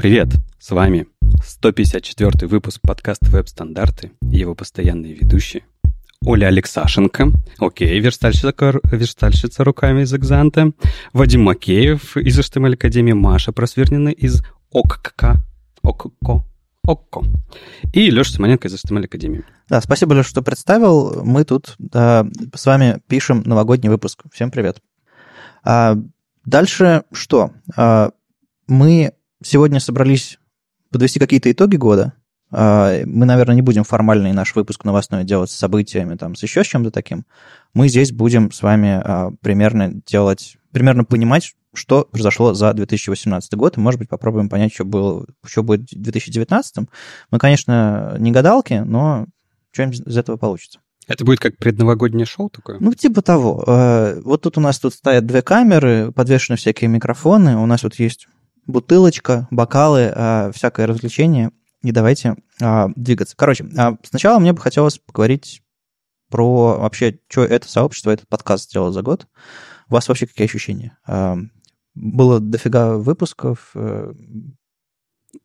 Привет, с вами 154 выпуск подкаста «Веб-стандарты» и его постоянные ведущие Оля Алексашенко, окей, верстальщица, верстальщица руками из Экзанта, Вадим Макеев из HTML Академии, Маша Просвернина из ОКК, ОККО, ОККО, и Леша Симоненко из HTML Академии. Да, спасибо, Леша, что представил. Мы тут да, с вами пишем новогодний выпуск. Всем привет. А, дальше что? А, мы сегодня собрались подвести какие-то итоги года. А, мы, наверное, не будем формальный наш выпуск новостной делать с событиями, там, с еще с чем-то таким. Мы здесь будем с вами а, примерно делать, примерно понимать, что произошло за 2018 год, и, может быть, попробуем понять, что, было, что будет в 2019. Мы, конечно, не гадалки, но что-нибудь из этого получится. Это будет как предновогоднее шоу такое? Ну, типа того. А, вот тут у нас тут стоят две камеры, подвешены всякие микрофоны, у нас вот есть бутылочка, бокалы, всякое развлечение и давайте а, двигаться. Короче, а, сначала мне бы хотелось поговорить про вообще, что это сообщество, этот подкаст сделал за год. У вас вообще какие ощущения? А, было дофига выпусков. Э,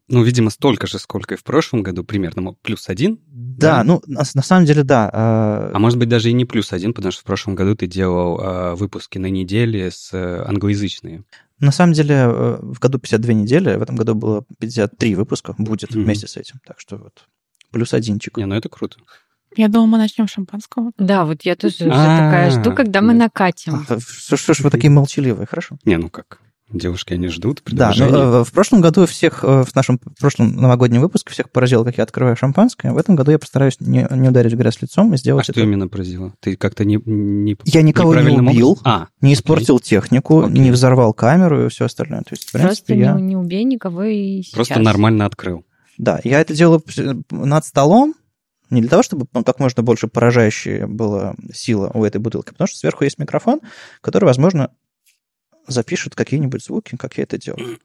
ну, видимо, столько же, сколько и в прошлом году, примерно плюс один. Да, да? ну, на, на самом деле, да. А... а может быть, даже и не плюс один, потому что в прошлом году ты делал а, выпуски на неделе с а, англоязычные. На самом деле, э, в году 52 недели, в этом году было 53 выпуска, будет mm-hmm. вместе с этим. Так что вот плюс одинчик. Не, ну это круто. Я думала, мы начнем шампанского. Да, вот я тоже уже такая жду, когда мы накатим. А, что ж вы такие молчаливые, хорошо? Не, ну как? Девушки, они ждут Да, но ну, э, в прошлом году всех, э, в нашем прошлом новогоднем выпуске всех поразило, как я открываю шампанское. В этом году я постараюсь не, не ударить в грязь лицом и сделать а это. что именно поразило? Ты как-то не, не Я никого не убил, а, не испортил окей. технику, окей. не взорвал камеру и все остальное. То есть, в принципе, Просто я... не, не убей никого и сейчас. Просто нормально открыл. Да, я это делаю над столом, не для того, чтобы ну, как можно больше поражающая была сила у этой бутылки, потому что сверху есть микрофон, который, возможно, запишут какие-нибудь звуки, как я это делаю.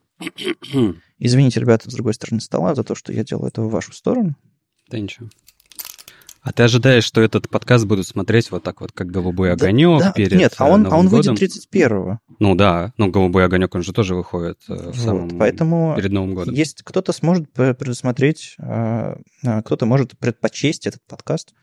Извините, ребята, с другой стороны стола, за то, что я делаю это в вашу сторону. Да ничего. А ты ожидаешь, что этот подкаст будут смотреть вот так вот, как «Голубой огонек» да, перед Нет, а он, Новым а он годом? выйдет 31-го. Ну да, ну «Голубой огонек», он же тоже выходит э, в вот, самом... Поэтому перед Новым годом. Есть кто-то сможет предусмотреть, а, кто-то может предпочесть этот подкаст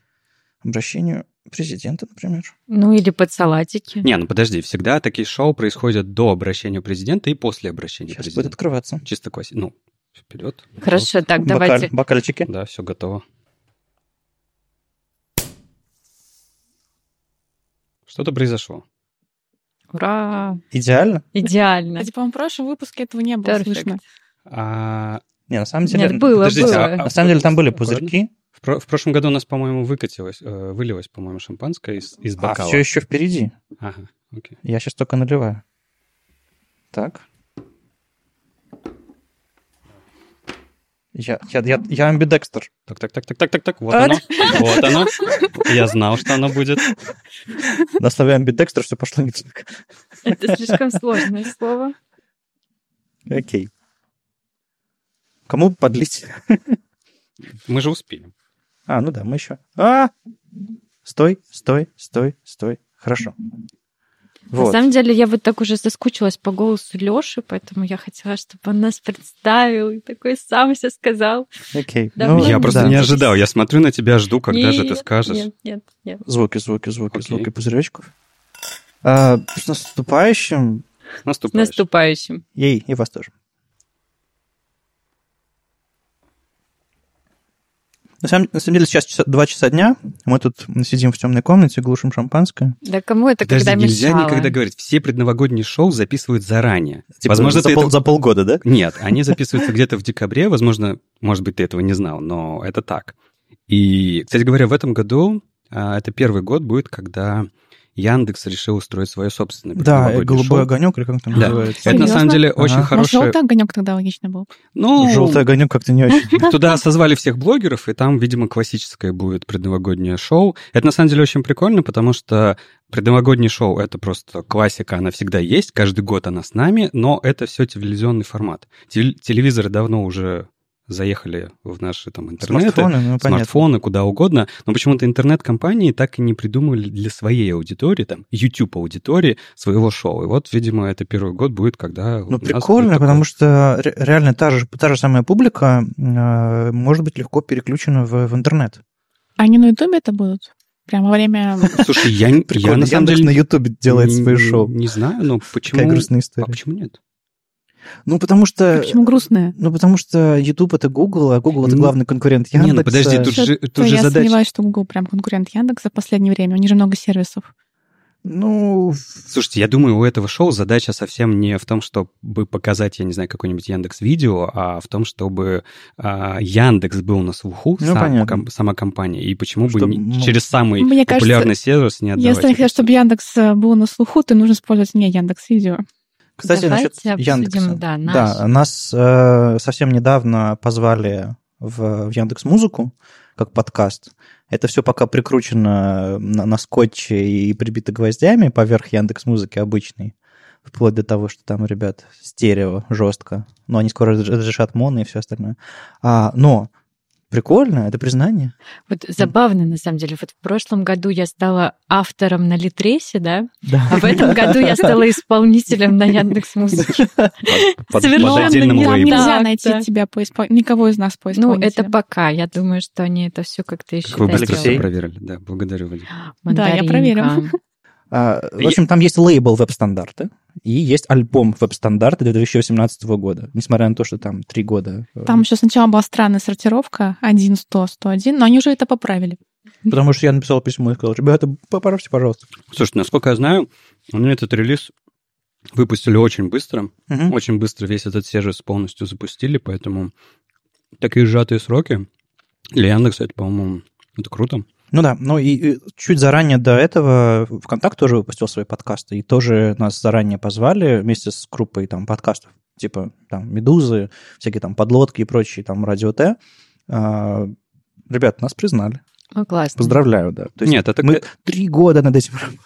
обращению президента, например. Ну, или под салатики. Не, ну подожди, всегда такие шоу происходят до обращения президента и после обращения Сейчас президента. будет открываться. Чисто класс. Ну, вперед. Хорошо, так, Бокаль, давайте. Бокальчики. Да, все готово. Что-то произошло. Ура! Идеально? Идеально. Кстати, по-моему, в прошлом выпуске этого не было Perfect. слышно. А... Не, на самом деле... Нет, было, Подождите, было. А, на самом деле там были пузырьки, в, про- в прошлом году у нас, по-моему, выкатилось, э, вылилось, по-моему, шампанское из, из а, бокала. А, все еще впереди. Ага, окей. Я сейчас только наливаю. Так. Я, я, я, я амбидекстер. Так, так, так, так, так, так, так. Вот оно. Вот оно. Я знал, что оно будет. На слове амбидекстер все пошло не так. Это слишком сложное слово. Окей. Кому подлить? Мы же успеем. А, ну да, мы еще. А! Стой, стой, стой, стой. Хорошо. Вот. На самом деле, я вот так уже соскучилась по голосу Лёши, поэтому я хотела, чтобы он нас представил и такой сам все сказал. Окей. Да, ну, я просто да. не ожидал. Я смотрю на тебя, жду, когда нет, же ты скажешь. Нет, нет, нет. Звуки, звуки, звуки, Окей. звуки пузыречков. А, с наступающим. Наступающим. Наступающим. Ей, и вас тоже. На самом, на самом деле сейчас часа, 2 часа дня, мы тут сидим в темной комнате, глушим шампанское. Да кому это Подожди, когда нельзя мешало? никогда говорить. Все предновогодние шоу записывают заранее. Типа возможно, за, пол, это... за полгода, да? Нет, они записываются где-то в декабре, возможно, может быть, ты этого не знал, но это так. И, кстати говоря, в этом году а, это первый год будет, когда Яндекс решил устроить свое собственное Да, голубой шоу. огонек, или как там да. называется. Это на самом деле ага. очень хороший... желтый огонек тогда логично был. Ну, желтый огонек как-то не очень. Туда созвали всех блогеров, и там, видимо, классическое будет предновогоднее шоу. Это на самом деле очень прикольно, потому что предновогоднее шоу — это просто классика, она всегда есть, каждый год она с нами, но это все телевизионный формат. Телевизоры давно уже заехали в наши там интернеты, смартфоны, ну, смартфоны куда угодно, но почему-то интернет-компании так и не придумали для своей аудитории, там, YouTube-аудитории своего шоу. И вот, видимо, это первый год будет, когда... Ну, прикольно, потому что реально та же, та же самая публика э, может быть легко переключена в, в интернет. Они на YouTube это будут? Прямо во время... Слушай, я, я на самом деле... на YouTube делает свои шоу. Не знаю, но почему... Какая грустная история. А почему нет? Ну, потому что... А почему грустная? Ну, потому что YouTube — это Google, а Google — это главный конкурент Яндекса. Не, ну подожди, тут же, тут же я задача... сомневаюсь, что Google прям конкурент Яндекса в последнее время. У них же много сервисов. Ну... Слушайте, я думаю, у этого шоу задача совсем не в том, чтобы показать, я не знаю, какой-нибудь Яндекс Видео, а в том, чтобы а, Яндекс был на слуху, ну, сам, ком, сама компания, и почему что, бы не, через самый Мне популярный кажется, сервис не отдавать. Если ты хочешь, чтобы Яндекс э, был на слуху, то нужно использовать не Яндекс Видео. Кстати, Давайте насчет Яндекса. Да, наш. да нас э, совсем недавно позвали в, в Яндекс Музыку как подкаст. Это все пока прикручено на, на скотче и прибито гвоздями поверх Яндекс Музыки обычной. Вплоть до того, что там, ребят, стерео жестко. Но они скоро разрешат моно и все остальное. А, но Прикольно, это признание. Вот забавно, на самом деле. Вот в прошлом году я стала автором на Литресе, да? Да. А в этом году я стала исполнителем на Яндекс Музыке. Совершенно нельзя найти тебя по никого из нас по Ну, это пока. Я думаю, что они это все как-то еще Вы быстро все проверили. Да, благодарю, Вадим. Да, я проверила. А, в общем, там есть лейбл веб-стандарты и есть альбом веб-стандарты 2018 года, несмотря на то, что там три года. Э, там еще сначала была странная сортировка 1, 100, 101, но они уже это поправили. Потому что я написал письмо и сказал, ребята, поправьте, пожалуйста. Слушайте, насколько я знаю, они этот релиз выпустили очень быстро. Угу. Очень быстро весь этот сервис полностью запустили, поэтому такие сжатые сроки для Яндекса, это, по-моему, это круто. Ну да, ну и, и чуть заранее до этого ВКонтакт тоже выпустил свои подкасты, и тоже нас заранее позвали вместе с группой там подкастов, типа там «Медузы», всякие там подлодки и прочие, там «Радио Т». А, ребят, нас признали. Ну, классно. Поздравляю, да. То есть Нет, это... Мы три года над этим работали.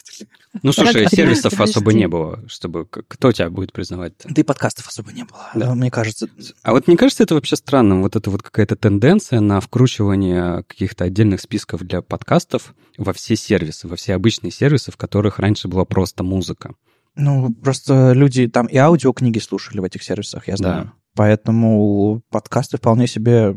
Ну, слушай, сервисов особо не было, чтобы... Кто тебя будет признавать? Да и подкастов особо не было, да. мне кажется. А вот мне кажется, это вообще странным, вот это вот какая-то тенденция на вкручивание каких-то отдельных списков для подкастов во все сервисы, во все обычные сервисы, в которых раньше была просто музыка. Ну, просто люди там и аудиокниги слушали в этих сервисах, я знаю. Да. Поэтому подкасты вполне себе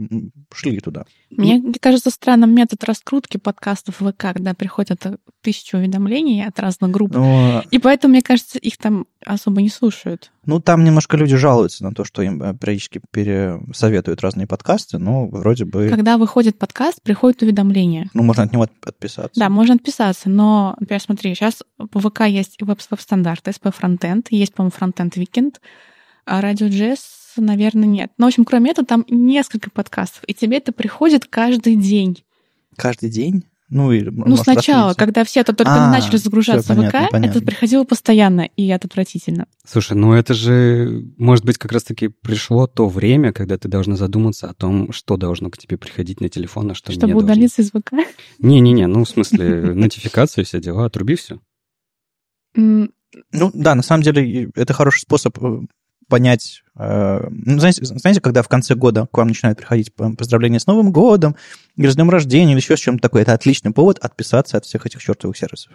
шли туда. Мне кажется странным метод раскрутки подкастов в ВК, когда приходят тысячи уведомлений от разных групп. Но... И поэтому, мне кажется, их там особо не слушают. Ну, там немножко люди жалуются на то, что им э, периодически пересоветуют разные подкасты, но вроде бы... Когда выходит подкаст, приходит уведомление. Ну, можно от него отписаться. Да, можно отписаться, но, например, смотри, сейчас по ВК есть веб-стандарт, SP Frontend, есть, по-моему, Frontend Weekend, а Radio.js наверное, нет. Но, в общем, кроме этого, там несколько подкастов, и тебе это приходит каждый день. Каждый день? Ну, и, ну сначала, когда все это только а, начали загружаться в ВК, понятно. это приходило постоянно, и это отвратительно. Слушай, ну это же, может быть, как раз-таки пришло то время, когда ты должна задуматься о том, что должно к тебе приходить на телефон, а что Чтобы не удалиться из ВК? Не-не-не, ну, в смысле, нотификации, все дела, отруби все. Ну, да, на самом деле, это хороший способ э, понять, э, ну, знаете, знаете, когда в конце года к вам начинают приходить поздравления с Новым годом, или с днем рождения, или еще с чем-то такое, это отличный повод отписаться от всех этих чертовых сервисов.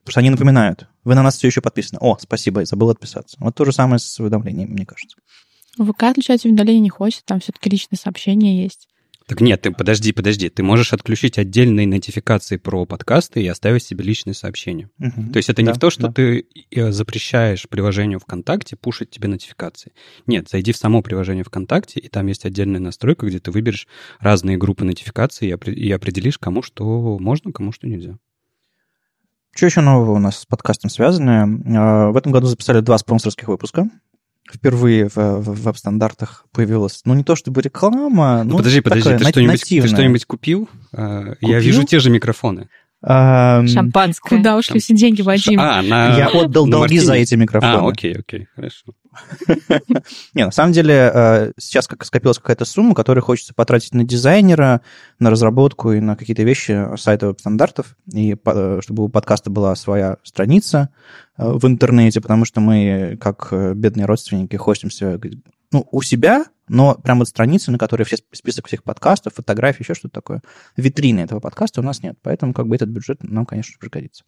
Потому что они напоминают, вы на нас все еще подписаны. О, спасибо, я забыл отписаться. Вот то же самое с уведомлениями, мне кажется. ВК отключать уведомления не хочет, там все-таки личные сообщения есть. Так нет, ты подожди, подожди. Ты можешь отключить отдельные нотификации про подкасты и оставить себе личные сообщения. Угу. То есть это не да, в то, что да. ты э, запрещаешь приложению ВКонтакте пушить тебе нотификации. Нет, зайди в само приложение ВКонтакте, и там есть отдельная настройка, где ты выберешь разные группы нотификаций и определишь, кому что можно, кому что нельзя. Что еще нового у нас с подкастом связано? А, в этом году записали два спонсорских выпуска впервые в, в веб-стандартах появилась, ну, не то чтобы реклама, ну, Подожди, подожди, ты что-нибудь, ты что-нибудь купил? купил? Я вижу те же микрофоны. Шампанское. Куда ушли все деньги, Вадим? А, на... Я отдал на долги за эти микрофоны. А, окей, окей, хорошо. Не, на самом деле, э, сейчас как скопилась какая-то сумма, которую хочется потратить на дизайнера, на разработку и на какие-то вещи сайта стандартов, и э, чтобы у подкаста была своя страница э, в интернете, потому что мы, как бедные родственники, хостимся ну, у себя, но прям вот страницы, на которой все список всех подкастов, фотографий, еще что-то такое, витрины этого подкаста у нас нет. Поэтому как бы этот бюджет нам, конечно, пригодится.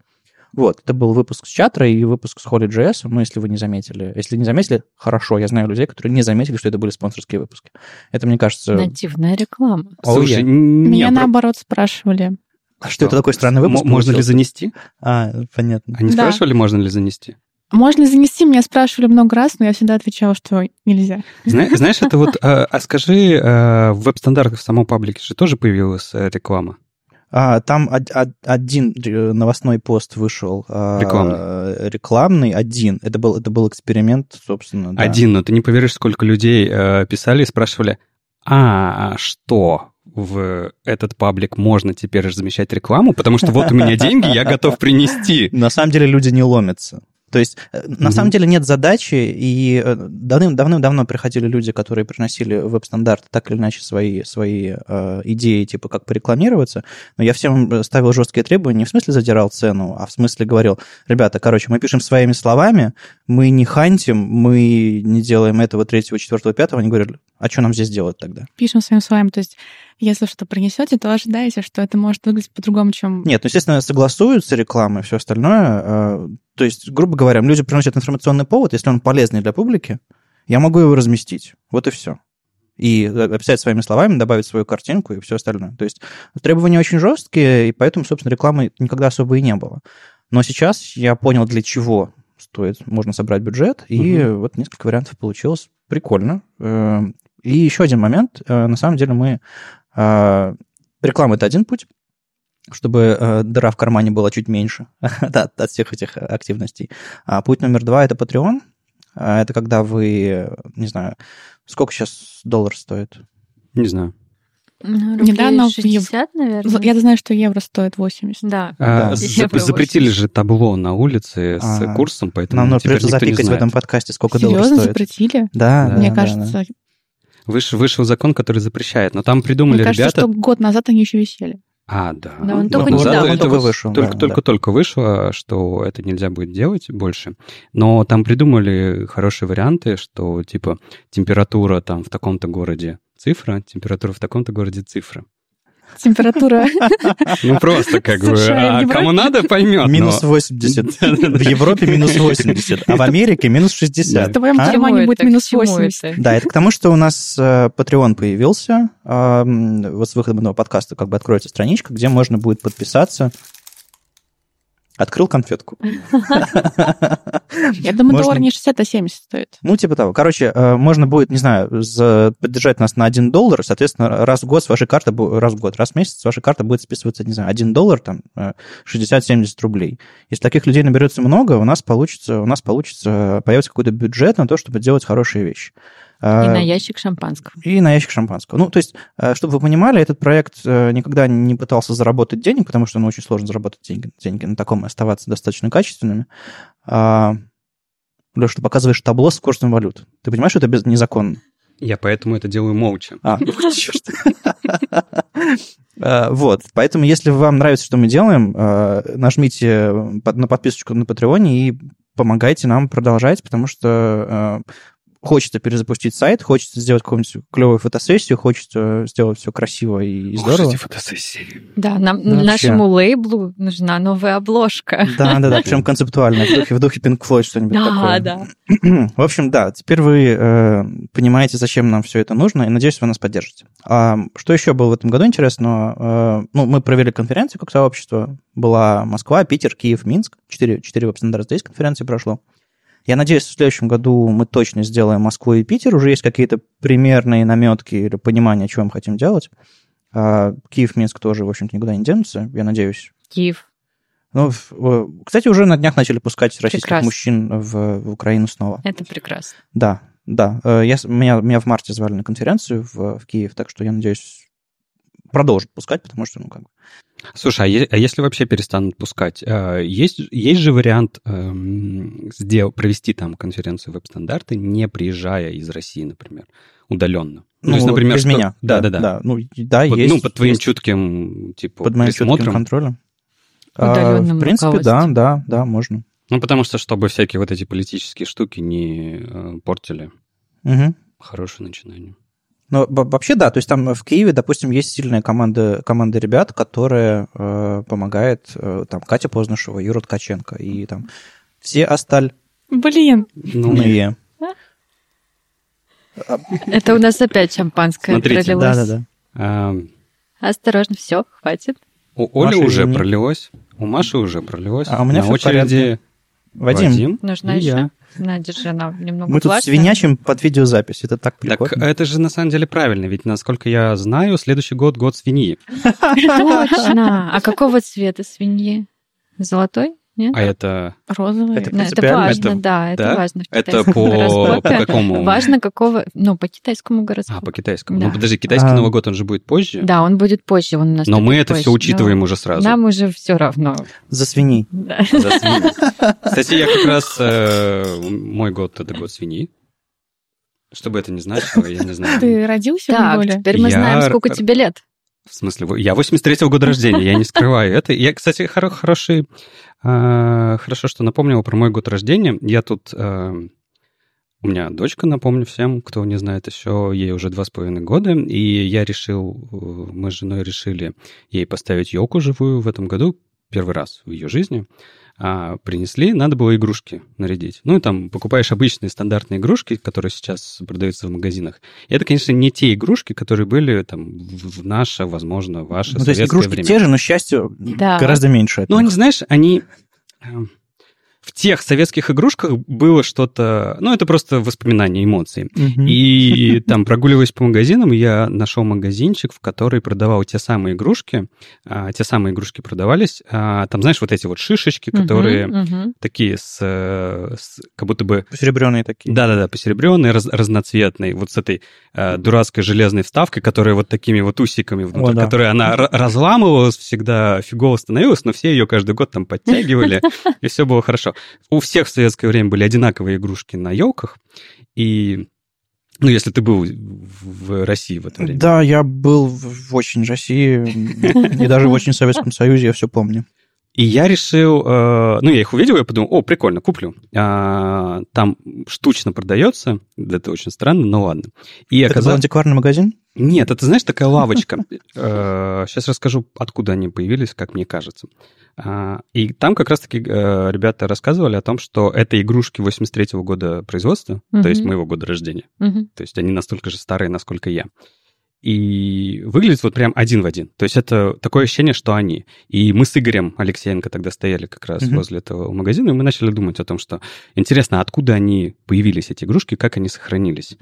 Вот, это был выпуск с чатра и выпуск с Holy.js, ну, если вы не заметили. Если не заметили, хорошо, я знаю людей, которые не заметили, что это были спонсорские выпуски. Это, мне кажется... Нативная реклама. Слушай, Меня наоборот спрашивали. А что это такой странный выпуск? Можно ли занести? А, понятно. Они Да. спрашивали, можно ли занести? Можно занести? Меня спрашивали много раз, но я всегда отвечала, что нельзя. Зна- Знаешь, это вот... э, А скажи, э, в веб-стандартах в самом паблике же тоже появилась э, реклама? А, там од- од- один э, новостной пост вышел. а, Рекламный. Рекламный, один. Это был, это был эксперимент, собственно. да. Один, но ты не поверишь, сколько людей э, писали и спрашивали, а что, в этот паблик можно теперь размещать рекламу? Потому что вот у меня деньги, я готов принести. На самом деле люди не ломятся. То есть, э, на Мгм. самом деле нет задачи, и э, давным- давным-давно приходили люди, которые приносили веб-стандарт так или иначе свои, свои э, идеи, типа как порекламироваться, но я всем ставил жесткие требования, не в смысле задирал цену, а в смысле говорил, ребята, короче, мы пишем своими словами, мы не хантим, мы не делаем этого, третьего, четвертого, пятого, они говорят, а что нам здесь делать тогда? Пишем своими словами. То есть, если что принесете, то ожидайте, что это может выглядеть по-другому, чем... Нет, ну, естественно, согласуются рекламы и все остальное. Э, То есть, грубо говоря, люди приносят информационный повод, если он полезный для публики, я могу его разместить. Вот и все. И описать своими словами, добавить свою картинку и все остальное. То есть требования очень жесткие, и поэтому, собственно, рекламы никогда особо и не было. Но сейчас я понял, для чего стоит, можно собрать бюджет, и Мгм. вот несколько вариантов получилось. Прикольно. Э, И еще один момент. Э, На самом деле мы... э, Реклама — это один путь, чтобы э, дыра в кармане была чуть меньше да, от всех этих активностей. А путь номер два – это Patreon. А Это когда вы, э, не знаю, сколько сейчас доллар стоит? Не знаю. Ну, Недавно рублей в Ев- 60, наверное. Я знаю, что евро стоит 80. Да. А, Да. Евро запретили 80. же табло на улице с А, курсом, поэтому Нам нужно придется запикать в этом подкасте, сколько Серьезно стоит. запретили? Да, Да. Мне да, да, кажется, Выш- вышел закон, который запрещает. Но там придумали мне кажется, ребята... что год назад они еще висели. А, да. Да, он Ну, только недавно. это только вышел, Только, да, только, да. только вышло, что это нельзя будет делать больше. Но там придумали хорошие варианты, что типа температура там в таком-то городе цифра, температура в таком-то городе цифра. Температура. Ну просто как бы, а Европе- кому надо, поймет. Минус но- 80. В Европе минус 80, а в Америке минус 60. В твоем А? кармане Чему будет минус К чему 80. это? Да, это к тому, что у нас э, Patreon появился. а, Вот с выходом этого подкаста как бы откроется страничка, где можно будет подписаться. Открыл конфетку. Я думаю, доллар не 60, а 70 стоит. Ну, типа того. Короче, э, можно будет, не знаю, поддержать нас на 1 доллар, соответственно, раз в год с вашей карты, раз в год, раз в месяц с вашей карты будет списываться, не знаю, 1 доллар, там, э, 60-70 рублей. Если таких людей наберется много, у нас получится, у нас получится, появится какой-то бюджет на то, чтобы делать хорошие вещи. И А, на ящик шампанского. и на ящик шампанского. Ну, то есть, э, чтобы вы понимали, этот проект э, никогда не пытался заработать денег, потому что ну, очень сложно заработать деньги, деньги на таком и оставаться достаточно качественными. А, Леш, ты показываешь табло с курсом валют. Ты понимаешь, что это без- незаконно? Я поэтому это делаю молча. А, ну, черт. Э, Вот, поэтому, если вам нравится, что мы делаем, э, нажмите на подписочку на Патреоне и помогайте нам продолжать, потому что хочется перезапустить сайт, хочется сделать какую-нибудь клевую фотосессию, хочется сделать все красиво и, и здорово. Эти фотосессии. Да, нам, Ну, вообще. нашему лейблу нужна новая обложка. Да, да, да, причем концептуально, в духе, в духе Pink Floyd что-нибудь Да, такое. да. В общем, да, теперь вы э, понимаете, зачем нам все это нужно, и надеюсь, вы нас поддержите. А, что еще было в этом году интересно? Э, ну, мы провели конференцию как сообщество. Была Москва, Питер, Киев, Минск. Четыре, четыре веб-стандарта здесь конференции прошло. Я надеюсь, в следующем году мы точно сделаем Москву и Питер. Уже есть какие-то примерные наметки или понимание, что мы хотим делать. А, Киев, Минск тоже, в общем-то, никуда не денутся, я надеюсь. Киев. Ну, кстати, уже на днях начали пускать российских Прекрасно. мужчин в, в Украину снова. Это прекрасно. Да, да. Э, Я, меня, меня в марте звали на конференцию в, в Киев, так что я надеюсь, продолжат пускать, потому что, ну, как бы... Слушай, а, е- а если вообще перестанут пускать? э, Есть, есть же вариант эм, сдел- провести там конференцию веб-стандарты, не приезжая из России, например, удаленно? Ну, То есть, например, без что- меня. Да, да, да. да. Ну, да, Под, есть. ну, под твоим есть. чутким, типа, Под моим чутким присмотром. контролем. А, Удаленным В принципе, да, да, да, можно. Ну, потому что, чтобы всякие вот эти политические штуки не э, портили. Мгм. Хорошее начинание. Ну, вообще, да, то есть там в Киеве, допустим, есть сильная команда, команда ребят, которая э, помогает, э, там, Катя Познышева, Юра Ткаченко, и там все осталь... Блин. Ну, и... Это у нас опять шампанское Смотрите, пролилось. Да-да-да. А, Осторожно, все, хватит. у Оли Маша, уже извини. пролилось, у Маши уже пролилось. А у меня На всё в очереди Вадим, Вадим Нужна и еще? я. На, держи, она немного мы тут влажная. свинячим под видеозапись, это так Так прикольно. это же на самом деле правильно, ведь, насколько я знаю, следующий год год свиньи. Точно. А какого цвета свиньи? Золотой? Нет? А это, Розовый. Это Ну, это важно, Это- да, это да? важно. в это китайском по, по какому? Важно какого, ну, по китайскому гороскопу. А, по китайскому. Да. Ну, подожди, китайский А. Новый год, он же будет позже? Да, он будет позже, он у нас Но мы это позже. все учитываем Но уже сразу. Нам уже все равно. За свиней. Да. За свиньи. Кстати, я как раз... э, мой год — это год свиньи. Что бы это ни значило, я не знаю. Ты родился в Так, Неволе? теперь мы Я знаем, сколько р- тебе лет. В смысле, я 83-го года рождения, я не скрываю это. Я, кстати, хоро- хороший... э, Хорошо, что напомнил про мой год рождения. Я тут... э, У меня дочка, напомню всем, кто не знает еще, ей уже два с половиной года, и я решил, э, мы с женой решили ей поставить елку живую в этом году, первый раз в ее жизни. А принесли, надо было игрушки нарядить. Ну, и там покупаешь обычные стандартные игрушки, которые сейчас продаются в магазинах. И это, конечно, не те игрушки, которые были там в наше, возможно, ваше Ну, то есть игрушки время. те же, но счастью Да. гораздо меньше. Ну, они, знаешь, они... В тех советских игрушках было что-то... Ну, это просто воспоминания, эмоции. Мгм. И там, прогуливаясь по магазинам, я нашел магазинчик, в который продавал те самые игрушки. А, те самые игрушки продавались. А, там, знаешь, вот эти вот шишечки, которые мгм. такие с, с- Как будто бы... Посеребренные такие. Да-да-да, посеребренные, раз- разноцветные, вот с этой э, дурацкой железной вставкой, которая вот такими вот усиками внутри, О, да. которая она разламывалась всегда, фигово становилась, но все ее каждый год там подтягивали, и все было хорошо. У всех в советское время были одинаковые игрушки на елках, и ну, если ты был в России в это время. Да, я был в очень России и даже в очень Советском Союзе, я все помню. И я решил, э, ну, я их увидел, я подумал, о, прикольно, куплю. А, там штучно продается, это очень странно, но ладно. И Это был оказалось... антикварный магазин? Нет, это, знаешь, такая лавочка. Сейчас расскажу, откуда они появились, как мне кажется. А, И там как раз-таки э, ребята рассказывали о том, что это игрушки 83-го года производства, то есть моего года рождения. То есть они настолько же старые, насколько я. И выглядит вот прям один в один. То есть это такое ощущение, что они. И мы с Игорем Алексеенко тогда стояли как раз Мгм. возле этого магазина, и мы начали думать о том, что интересно, откуда они появились, эти игрушки, как они сохранились.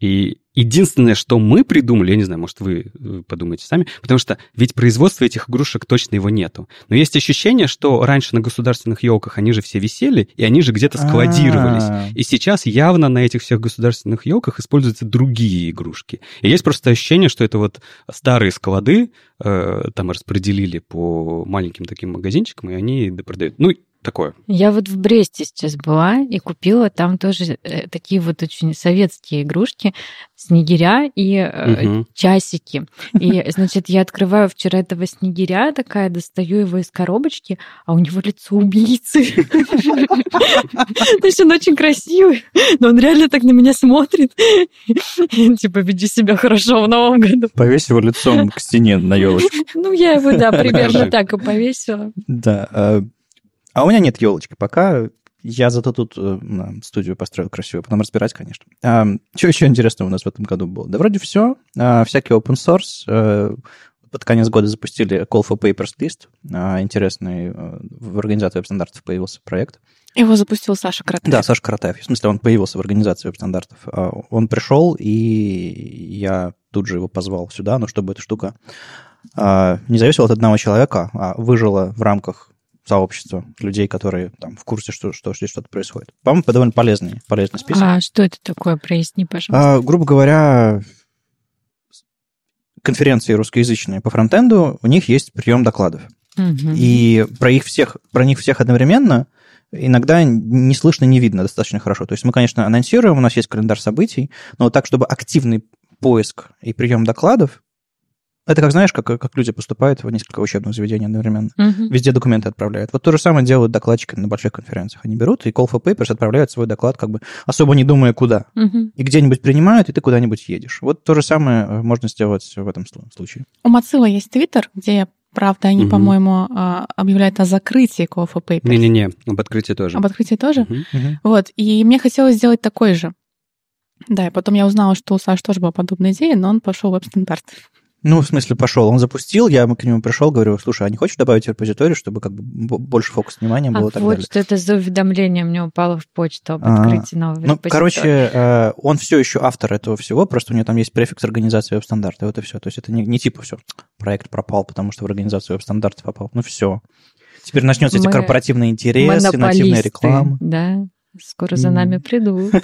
И единственное, что мы придумали, я не знаю, может, вы э, подумаете сами, потому что ведь производства этих игрушек точно его нету. Но есть ощущение, что раньше на государственных елках они же все висели, и они же где-то складировались. А, И сейчас явно на этих всех государственных елках используются другие игрушки. И есть просто ощущение, что это вот старые склады э, там распределили по маленьким таким магазинчикам, и они допродают. Ну, такое. Я вот в Бресте сейчас была и купила там тоже э, такие вот очень советские игрушки, снегиря и э, Мгм. часики. И, значит, я открываю вчера этого снегиря, такая, достаю его из коробочки, а у него лицо убийцы. То есть он очень красивый, но он реально так на меня смотрит. Типа, веди себя хорошо в новом году. Повесь его лицом к стене на елочку. Ну, я его, да, примерно так и повесила. Да. А у меня нет елочки пока. Я зато тут э, студию построил красиво. Потом разбирать, конечно. Что еще интересного у нас в этом году было? Да вроде все. Всякий open source. э, Под конец года запустили Call for Papers List. А, Интересный. э, В организации веб-стандартов появился проект. Его запустил Саша Кратов. Да, Саша Каратаев. В смысле, он появился в организации веб-стандартов. А, Он пришел, и я тут же его позвал сюда, ну, чтобы эта штука а, не зависела от одного человека, а выжила в рамках сообщества людей, которые там в курсе, что, что здесь что-то происходит. По-моему, довольно полезный, полезный список. А что это такое? Проясни, пожалуйста. А, грубо говоря, конференции русскоязычные по фронтенду, у них есть прием докладов. Мгм. И про их всех, про них всех одновременно иногда не слышно, не видно достаточно хорошо. То есть мы, конечно, анонсируем, у нас есть календарь событий, но так, чтобы активный поиск и прием докладов, Это как, знаешь, как, как люди поступают в несколько учебных заведений одновременно. Мгм. Везде документы отправляют. Вот то же самое делают докладчики на больших конференциях. Они берут и call for papers отправляют свой доклад, как бы особо не думая, куда. Мгм. И где-нибудь принимают, и ты куда-нибудь едешь. Вот то же самое э, можно сделать в этом слу- случае. У Mozilla есть твиттер, где, правда, они, Мгм. по-моему, а, объявляют о закрытии Call for Papers. Не-не-не, об открытии тоже. Об открытии тоже? Мгм. Вот, и мне хотелось сделать такой же. Да, и потом я узнала, что у Саши тоже была подобная идея, но он пошел в веб-стандарт. Ну, в смысле, пошел. Он запустил, я к нему пришел, говорю, слушай, а не хочешь добавить репозиторий, чтобы как бы больше фокус внимания было А так вот далее? что это за уведомление мне упало в почту об А, открытии нового Ну, репозитория. короче, э, он все еще автор этого всего, просто у него там есть префикс организации веб-стандарта, вот и все. То есть это не, не типа все, проект пропал, потому что в организацию веб-стандарта попал. Ну, все. Теперь начнется эти корпоративные интересы, нативная реклама. Да, скоро за нами придут.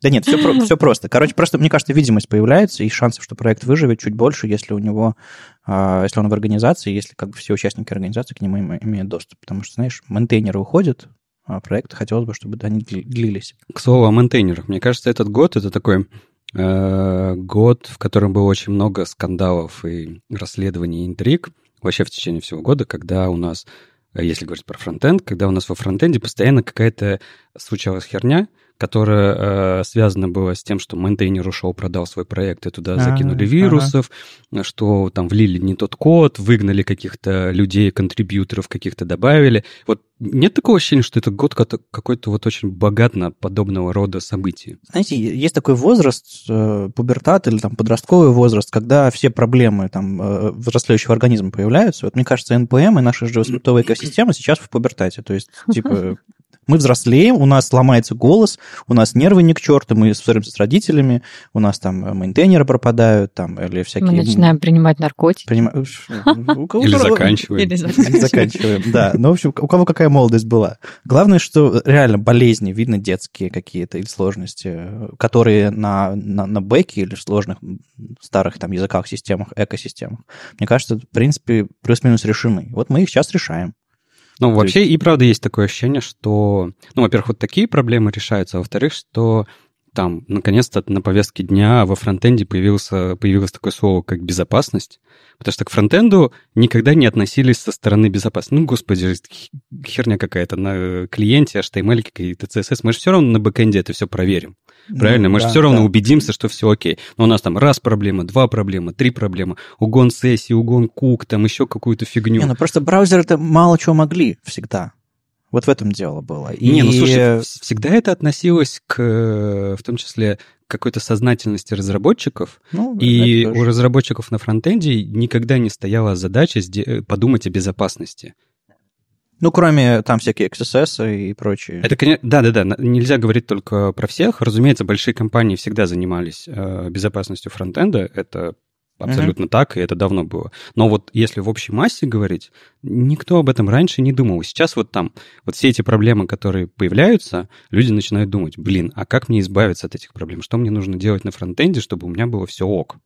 Да нет, все, все просто. Короче, просто, мне кажется, видимость появляется, и шансов, что проект выживет, чуть больше, если у него, а, если он в организации, если как бы все участники организации к нему им- имеют доступ. Потому что, знаешь, мейнтейнеры уходят, а проекты хотелось бы, чтобы они дли- длились. К слову о мейнтейнерах. Мне кажется, этот год это такой э, год, в котором было очень много скандалов и расследований, интриг вообще в течение всего года, когда у нас, если говорить про фронтенд, когда у нас во фронтенде постоянно какая-то случалась херня, которая э, связана была с тем, что мейнтейнер ушел, продал свой проект, и туда А, закинули ага. вирусов, что там влили не тот код, выгнали каких-то людей, контрибьюторов каких-то добавили. Вот нет такого ощущения, что этот год какой-то вот очень богат на подобного рода события? Знаете, есть такой возраст, э, пубертат или там подростковый возраст, когда все проблемы там э, взрослеющего организма появляются. Вот мне кажется, НПМ и наша JavaScript экосистема сейчас в пубертате. То есть, типа, мы взрослеем, у нас ломается голос, у нас нервы не к черту, мы ссоримся с родителями, у нас там э, мейнтейнеры пропадают, там, или всякие... Мы начинаем принимать наркотики. У кого- Или заканчиваем. Или заканчиваем. Да. Ну, в общем, у кого какая молодость была. Главное, что реально болезни, видно, детские какие-то или сложности, э, которые на, на, на бэке или в сложных старых там языках, системах, экосистемах, мне кажется, в принципе, плюс-минус решены. Вот мы их сейчас решаем. Ну, вообще и правда есть такое ощущение, что, ну, во-первых, вот такие проблемы решаются, а во-вторых, что там, наконец-то на повестке дня во фронтенде появился, появилось такое слово, как безопасность, потому что к фронтенду никогда не относились со стороны безопасности. Ну, господи, херня какая-то на клиенте, HTML, какие-то CSS. Мы же все равно на бэкэнде это все проверим. Правильно? Ну, Мы же да, все равно да. убедимся, что все окей. Но у нас там раз проблема, два проблема, три проблемы, угон сессии, угон кук, там еще какую-то фигню. Не, ну просто браузеры-то мало чего могли всегда. Вот в этом дело было. И... Не, ну слушай, всегда это относилось к, э, в том числе, к какой-то сознательности разработчиков, ну, и у разработчиков на фронтенде никогда не стояла задача сде- подумать о безопасности. Ну, кроме там всякие XSS и прочие. Это, конечно, да-да-да, нельзя говорить только про всех. Разумеется, большие компании всегда занимались э, безопасностью фронтенда, это абсолютно так, и это давно было. Но вот если в общей массе говорить, никто об этом раньше не думал. Сейчас вот там, вот все эти проблемы, которые появляются, люди начинают думать, блин, а как мне избавиться от этих проблем? Что мне нужно делать на фронтенде, чтобы у меня было все ок?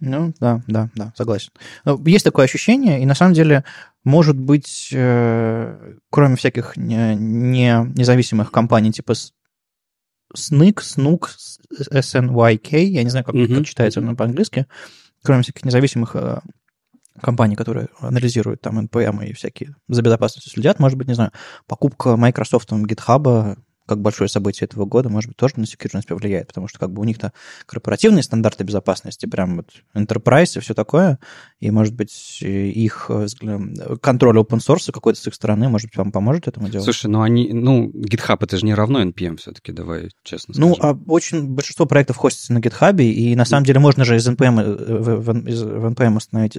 Ну, да, да, да, согласен. Ну, Есть такое ощущение, и на самом деле, может быть, э, кроме всяких не, не- независимых компаний типа SNIC, SNUK, SNYK, я не знаю, как, Мгм. как читается оно по-английски, кроме всяких независимых э, компаний, которые анализируют там NPM и всякие за безопасностью следят, может быть, не знаю, покупка Microsoft GitHub как большое событие этого года, может быть, тоже на секьюрность повлияет, потому что как бы у них-то корпоративные стандарты безопасности, прям вот enterprise и все такое, и, может быть, их э, контроль open source какой-то с их стороны, может быть, вам поможет этому делу? Слушай, ну они, ну, GitHub это же не равно NPM все-таки, давай честно Ну, скажем. а очень большинство проектов хостится на GitHub, и на самом деле можно же из NPM, э, в, в- из- в NPM установить